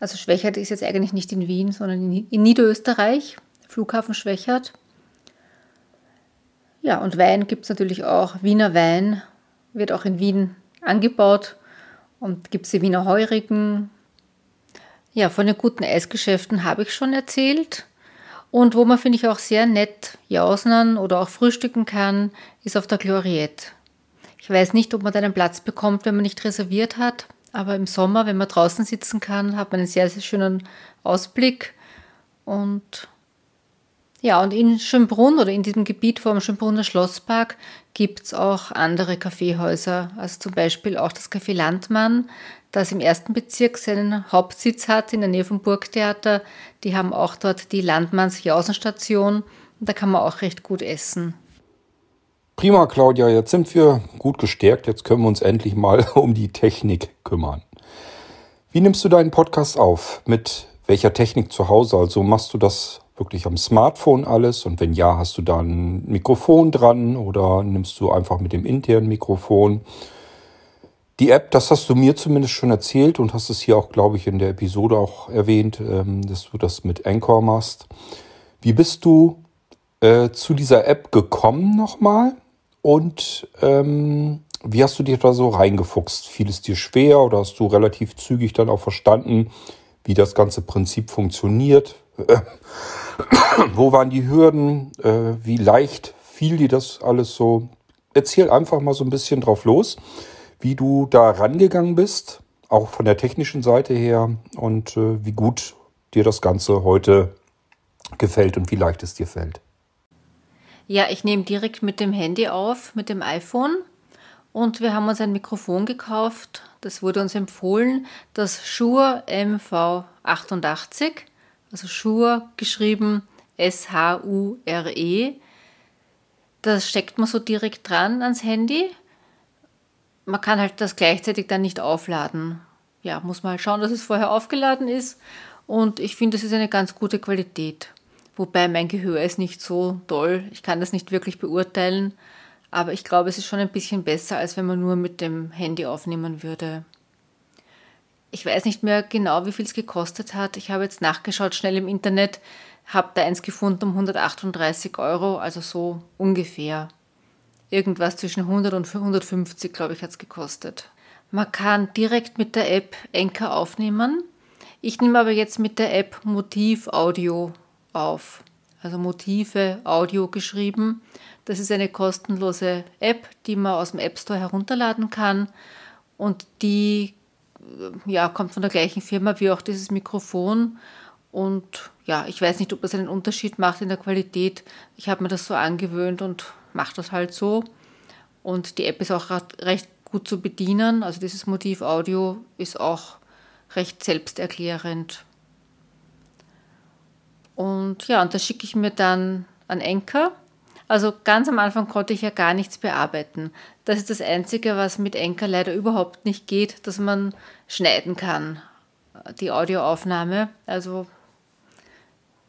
Also Schwächert ist jetzt eigentlich nicht in Wien, sondern in Niederösterreich, Flughafen Schwächert. Ja, und Wein gibt es natürlich auch. Wiener Wein wird auch in Wien angebaut und gibt es die Wiener Heurigen. Ja, von den guten Eisgeschäften habe ich schon erzählt. Und wo man, finde ich, auch sehr nett jausnern oder auch frühstücken kann, ist auf der Gloriette. Ich weiß nicht, ob man einen Platz bekommt, wenn man nicht reserviert hat. Aber im Sommer, wenn man draußen sitzen kann, hat man einen sehr, sehr schönen Ausblick. Und ja, und in Schönbrunn oder in diesem Gebiet vor dem Schönbrunner Schlosspark gibt es auch andere Kaffeehäuser. Also zum Beispiel auch das Café Landmann, das im ersten Bezirk seinen Hauptsitz hat, in der Nähe vom Burgtheater. Die haben auch dort die Landmanns Jausenstation und da kann man auch recht gut essen. Prima, Claudia, jetzt sind wir gut gestärkt. Jetzt können wir uns endlich mal um die Technik kümmern. Wie nimmst du deinen Podcast auf? Mit welcher Technik zu Hause? Also machst du das wirklich am Smartphone alles? Und wenn ja, hast du da ein Mikrofon dran oder nimmst du einfach mit dem internen Mikrofon? Die App, das hast du mir zumindest schon erzählt und hast es hier auch, glaube ich, in der Episode auch erwähnt, ähm, dass du das mit Anchor machst. Wie bist du äh, zu dieser App gekommen nochmal? Und ähm, wie hast du dich da so reingefuchst? Fiel es dir schwer oder hast du relativ zügig dann auch verstanden, wie das ganze Prinzip funktioniert? Wo waren die Hürden? Äh, wie leicht fiel dir das alles so? erzähl einfach mal so ein bisschen drauf los, wie du da rangegangen bist, auch von der technischen Seite her und äh, wie gut dir das Ganze heute gefällt und wie leicht es dir fällt. Ja, ich nehme direkt mit dem Handy auf, mit dem iPhone. Und wir haben uns ein Mikrofon gekauft. Das wurde uns empfohlen, das Shure MV88, also Shure geschrieben S-H-U-R-E. Das steckt man so direkt dran ans Handy. Man kann halt das gleichzeitig dann nicht aufladen. Ja, muss man halt schauen, dass es vorher aufgeladen ist. Und ich finde, das ist eine ganz gute Qualität. Wobei mein Gehör ist nicht so toll. Ich kann das nicht wirklich beurteilen. Aber ich glaube, es ist schon ein bisschen besser, als wenn man nur mit dem Handy aufnehmen würde. Ich weiß nicht mehr genau, wie viel es gekostet hat. Ich habe jetzt nachgeschaut, schnell im Internet, habe da eins gefunden um 138 Euro, also so ungefähr. Irgendwas zwischen 100 und 150, glaube ich, hat es gekostet. Man kann direkt mit der App Enker aufnehmen. Ich nehme aber jetzt mit der App Motiv Audio auf. Also Motive Audio geschrieben. Das ist eine kostenlose App, die man aus dem App Store herunterladen kann und die ja, kommt von der gleichen Firma wie auch dieses Mikrofon. Und ja, ich weiß nicht, ob das einen Unterschied macht in der Qualität. Ich habe mir das so angewöhnt und mache das halt so. Und die App ist auch recht gut zu bedienen. Also dieses Motiv Audio ist auch recht selbsterklärend. Und ja, und das schicke ich mir dann an Enker. Also ganz am Anfang konnte ich ja gar nichts bearbeiten. Das ist das Einzige, was mit Enker leider überhaupt nicht geht, dass man schneiden kann, die Audioaufnahme. Also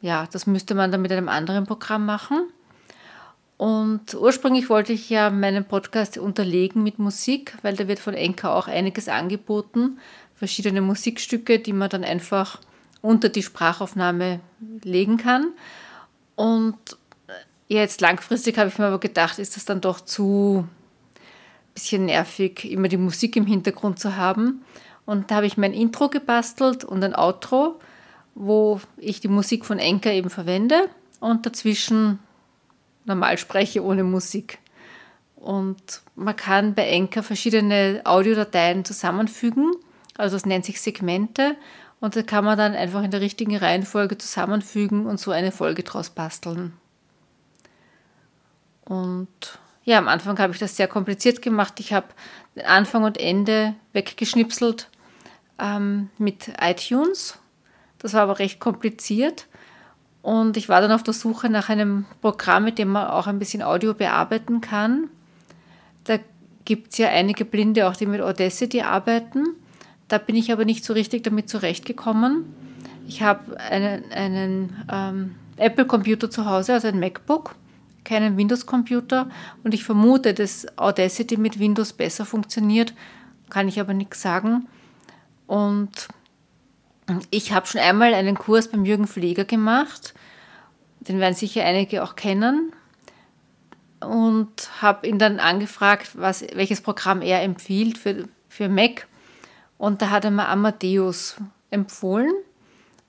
ja, das müsste man dann mit einem anderen Programm machen. Und ursprünglich wollte ich ja meinen Podcast unterlegen mit Musik, weil da wird von Enker auch einiges angeboten. Verschiedene Musikstücke, die man dann einfach unter die Sprachaufnahme legen kann. Und jetzt langfristig habe ich mir aber gedacht, ist das dann doch zu bisschen nervig, immer die Musik im Hintergrund zu haben. Und da habe ich mein Intro gebastelt und ein Outro, wo ich die Musik von Enker eben verwende und dazwischen normal spreche ohne Musik. Und man kann bei Enker verschiedene Audiodateien zusammenfügen, also es nennt sich Segmente und da kann man dann einfach in der richtigen Reihenfolge zusammenfügen und so eine Folge draus basteln. Und ja, am Anfang habe ich das sehr kompliziert gemacht. Ich habe den Anfang und Ende weggeschnipselt ähm, mit iTunes. Das war aber recht kompliziert. Und ich war dann auf der Suche nach einem Programm, mit dem man auch ein bisschen Audio bearbeiten kann. Da gibt es ja einige Blinde, auch die mit Audacity arbeiten. Da bin ich aber nicht so richtig damit zurechtgekommen. Ich habe einen, einen ähm, Apple-Computer zu Hause, also ein MacBook keinen Windows-Computer und ich vermute, dass Audacity mit Windows besser funktioniert, kann ich aber nichts sagen. Und ich habe schon einmal einen Kurs beim Jürgen Pfleger gemacht, den werden sicher einige auch kennen, und habe ihn dann angefragt, was, welches Programm er empfiehlt für, für Mac. Und da hat er mir Amadeus empfohlen.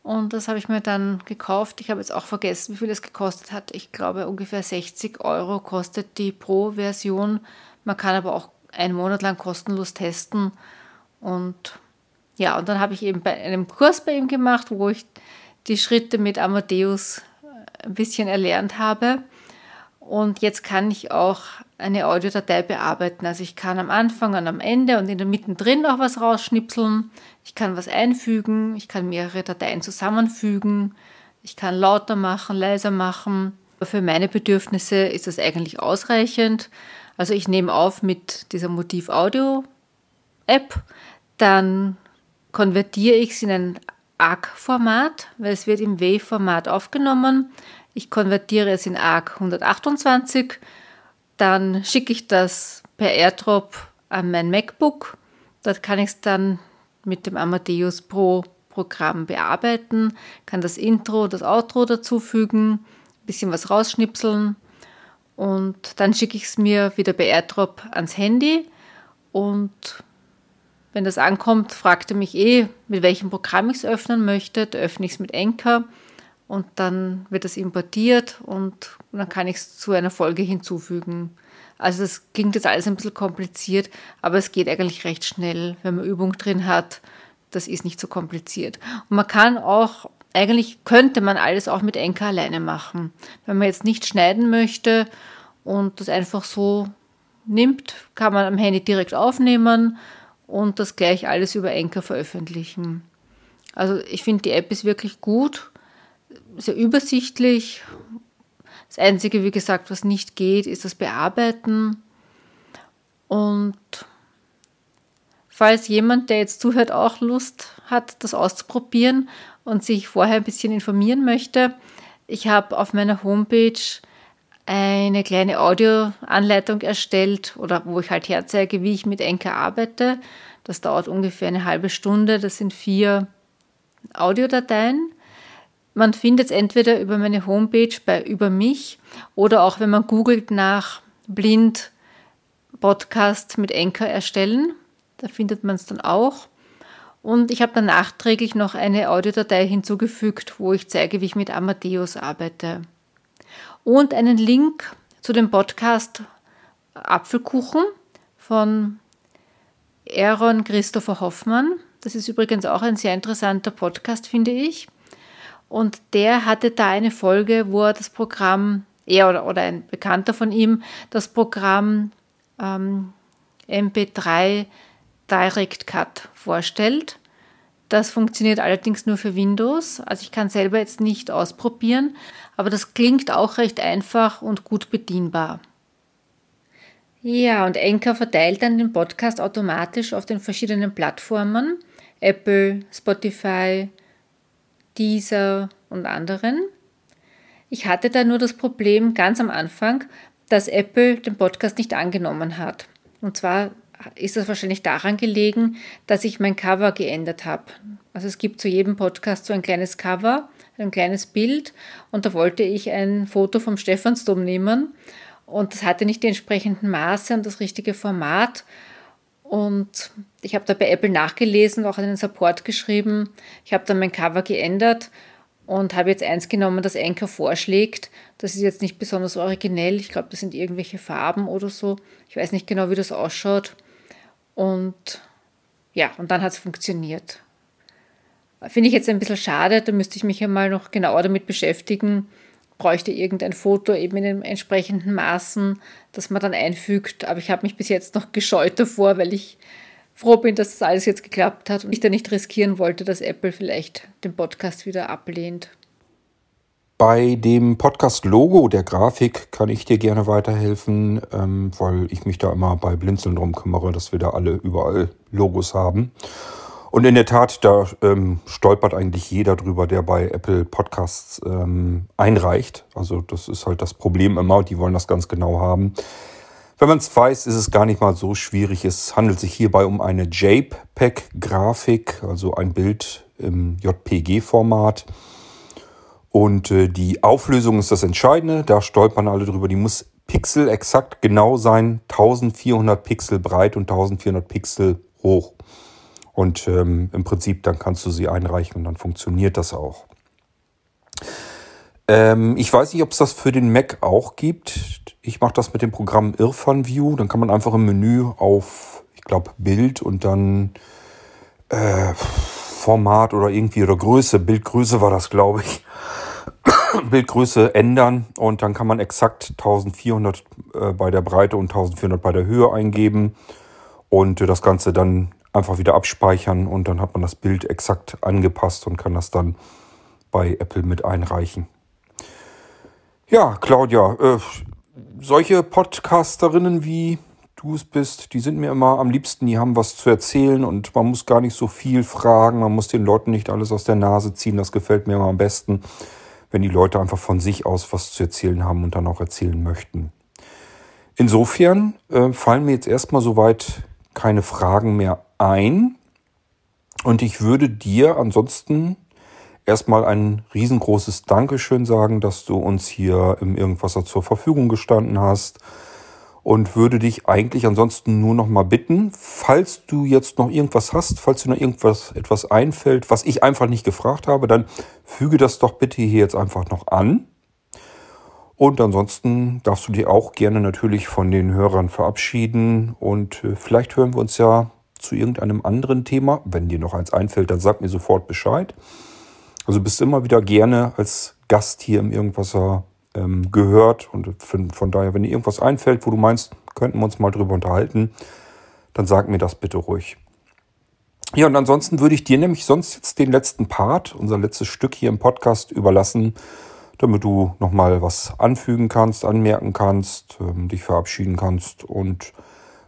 Und das habe ich mir dann gekauft. Ich habe jetzt auch vergessen, wie viel es gekostet hat. Ich glaube, ungefähr 60 Euro kostet die Pro-Version. Man kann aber auch einen Monat lang kostenlos testen. Und ja, und dann habe ich eben bei einem Kurs bei ihm gemacht, wo ich die Schritte mit Amadeus ein bisschen erlernt habe. Und jetzt kann ich auch eine Audiodatei bearbeiten. Also ich kann am Anfang und am Ende und in der Mitte drin auch was rausschnipseln. Ich kann was einfügen. Ich kann mehrere Dateien zusammenfügen. Ich kann lauter machen, leiser machen. Für meine Bedürfnisse ist das eigentlich ausreichend. Also ich nehme auf mit dieser Motiv Audio App. Dann konvertiere ich es in ein ARC-Format, weil es wird im WAV-Format aufgenommen. Ich konvertiere es in ARC 128 dann schicke ich das per AirDrop an mein MacBook. Dort kann ich es dann mit dem Amadeus Pro Programm bearbeiten, kann das Intro, das Outro dazufügen, ein bisschen was rausschnipseln und dann schicke ich es mir wieder per AirDrop ans Handy und wenn das ankommt, fragt er mich eh, mit welchem Programm ich es öffnen möchte. Da öffne ich es mit Anchor und dann wird das importiert und dann kann ich es zu einer Folge hinzufügen. Also das klingt jetzt alles ein bisschen kompliziert, aber es geht eigentlich recht schnell, wenn man Übung drin hat. Das ist nicht so kompliziert. Und man kann auch, eigentlich könnte man alles auch mit Enker alleine machen. Wenn man jetzt nicht schneiden möchte und das einfach so nimmt, kann man am Handy direkt aufnehmen und das gleich alles über Enker veröffentlichen. Also ich finde, die App ist wirklich gut, sehr übersichtlich das Einzige, wie gesagt, was nicht geht, ist das Bearbeiten. Und falls jemand, der jetzt zuhört, auch Lust hat, das auszuprobieren und sich vorher ein bisschen informieren möchte, ich habe auf meiner Homepage eine kleine Audioanleitung erstellt oder wo ich halt herzeige, wie ich mit Enker arbeite. Das dauert ungefähr eine halbe Stunde. Das sind vier Audiodateien. Man findet es entweder über meine Homepage bei über mich oder auch wenn man googelt nach blind Podcast mit Enker erstellen, da findet man es dann auch. Und ich habe dann nachträglich noch eine Audiodatei hinzugefügt, wo ich zeige, wie ich mit Amadeus arbeite. Und einen Link zu dem Podcast Apfelkuchen von Aaron Christopher Hoffmann. Das ist übrigens auch ein sehr interessanter Podcast, finde ich. Und der hatte da eine Folge, wo er das Programm, er oder, oder ein Bekannter von ihm, das Programm ähm, MP3 Direct Cut vorstellt. Das funktioniert allerdings nur für Windows. Also ich kann selber jetzt nicht ausprobieren, aber das klingt auch recht einfach und gut bedienbar. Ja, und Enker verteilt dann den Podcast automatisch auf den verschiedenen Plattformen. Apple, Spotify, dieser und anderen. Ich hatte da nur das Problem ganz am Anfang, dass Apple den Podcast nicht angenommen hat. Und zwar ist das wahrscheinlich daran gelegen, dass ich mein Cover geändert habe. Also es gibt zu jedem Podcast so ein kleines Cover, ein kleines Bild und da wollte ich ein Foto vom Stephansdom nehmen und das hatte nicht die entsprechenden Maße und das richtige Format und ich habe da bei Apple nachgelesen, auch einen Support geschrieben. Ich habe dann mein Cover geändert und habe jetzt eins genommen, das Anchor vorschlägt. Das ist jetzt nicht besonders originell. Ich glaube, das sind irgendwelche Farben oder so. Ich weiß nicht genau, wie das ausschaut. Und ja, und dann hat es funktioniert. Finde ich jetzt ein bisschen schade, da müsste ich mich ja mal noch genauer damit beschäftigen, bräuchte irgendein Foto eben in den entsprechenden Maßen, das man dann einfügt. Aber ich habe mich bis jetzt noch gescheut davor, weil ich froh bin, dass das alles jetzt geklappt hat und ich da nicht riskieren wollte, dass Apple vielleicht den Podcast wieder ablehnt. Bei dem Podcast-Logo der Grafik kann ich dir gerne weiterhelfen, ähm, weil ich mich da immer bei Blinzeln drum kümmere, dass wir da alle überall Logos haben. Und in der Tat, da ähm, stolpert eigentlich jeder drüber, der bei Apple Podcasts ähm, einreicht. Also das ist halt das Problem immer, die wollen das ganz genau haben. Wenn man es weiß, ist es gar nicht mal so schwierig. Es handelt sich hierbei um eine JPEG-Grafik, also ein Bild im JPG-Format. Und äh, die Auflösung ist das Entscheidende. Da stolpern alle drüber. Die muss Pixel exakt genau sein. 1400 Pixel breit und 1400 Pixel hoch. Und ähm, im Prinzip, dann kannst du sie einreichen und dann funktioniert das auch. Ähm, ich weiß nicht, ob es das für den Mac auch gibt. Ich mache das mit dem Programm Irfan View. Dann kann man einfach im Menü auf, ich glaube, Bild und dann äh, Format oder irgendwie oder Größe, Bildgröße war das, glaube ich. Bildgröße ändern und dann kann man exakt 1400 äh, bei der Breite und 1400 bei der Höhe eingeben und äh, das Ganze dann einfach wieder abspeichern und dann hat man das Bild exakt angepasst und kann das dann bei Apple mit einreichen. Ja, Claudia, äh, solche Podcasterinnen wie du es bist, die sind mir immer am liebsten, die haben was zu erzählen und man muss gar nicht so viel fragen, man muss den Leuten nicht alles aus der Nase ziehen, das gefällt mir immer am besten, wenn die Leute einfach von sich aus was zu erzählen haben und dann auch erzählen möchten. Insofern äh, fallen mir jetzt erstmal soweit keine Fragen mehr ein. Und ich würde dir ansonsten erstmal ein riesengroßes Dankeschön sagen, dass du uns hier im Irgendwasser zur Verfügung gestanden hast. Und würde dich eigentlich ansonsten nur noch mal bitten, falls du jetzt noch irgendwas hast, falls dir noch irgendwas etwas einfällt, was ich einfach nicht gefragt habe, dann füge das doch bitte hier jetzt einfach noch an. Und ansonsten darfst du dir auch gerne natürlich von den Hörern verabschieden. Und äh, vielleicht hören wir uns ja zu irgendeinem anderen Thema. Wenn dir noch eins einfällt, dann sag mir sofort Bescheid. Also bist immer wieder gerne als Gast hier im Irgendwasser ähm, gehört. Und von daher, wenn dir irgendwas einfällt, wo du meinst, könnten wir uns mal drüber unterhalten, dann sag mir das bitte ruhig. Ja, und ansonsten würde ich dir nämlich sonst jetzt den letzten Part, unser letztes Stück hier im Podcast überlassen, damit du nochmal was anfügen kannst, anmerken kannst, ähm, dich verabschieden kannst und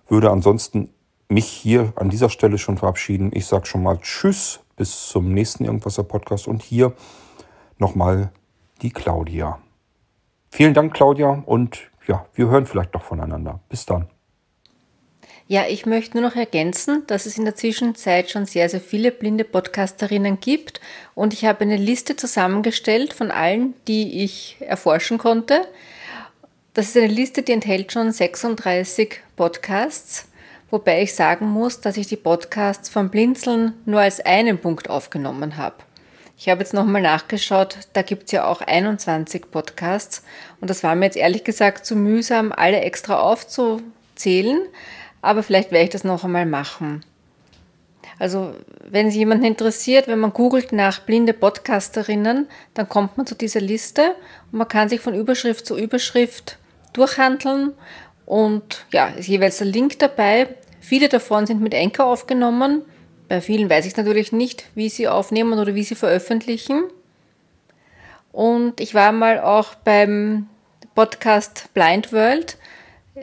würde ansonsten mich hier an dieser Stelle schon verabschieden. Ich sage schon mal Tschüss, bis zum nächsten Irgendwasser Podcast und hier nochmal die Claudia. Vielen Dank, Claudia, und ja, wir hören vielleicht noch voneinander. Bis dann. Ja, ich möchte nur noch ergänzen, dass es in der Zwischenzeit schon sehr, sehr viele blinde Podcasterinnen gibt und ich habe eine Liste zusammengestellt von allen, die ich erforschen konnte. Das ist eine Liste, die enthält schon 36 Podcasts, wobei ich sagen muss, dass ich die Podcasts vom Blinzeln nur als einen Punkt aufgenommen habe. Ich habe jetzt nochmal nachgeschaut, da gibt es ja auch 21 Podcasts und das war mir jetzt ehrlich gesagt zu mühsam, alle extra aufzuzählen aber vielleicht werde ich das noch einmal machen. Also, wenn sich jemanden interessiert, wenn man googelt nach blinde Podcasterinnen, dann kommt man zu dieser Liste und man kann sich von Überschrift zu Überschrift durchhandeln und ja, ist jeweils der Link dabei. Viele davon sind mit Enker aufgenommen. Bei vielen weiß ich natürlich nicht, wie sie aufnehmen oder wie sie veröffentlichen. Und ich war mal auch beim Podcast Blind World.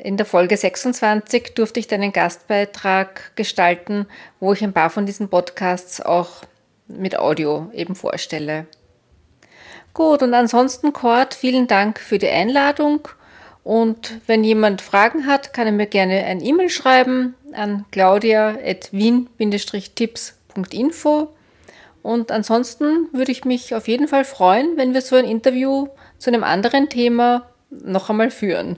In der Folge 26 durfte ich einen Gastbeitrag gestalten, wo ich ein paar von diesen Podcasts auch mit Audio eben vorstelle. Gut, und ansonsten, Cord, vielen Dank für die Einladung. Und wenn jemand Fragen hat, kann er mir gerne ein E-Mail schreiben an claudia.wien-tipps.info. Und ansonsten würde ich mich auf jeden Fall freuen, wenn wir so ein Interview zu einem anderen Thema noch einmal führen.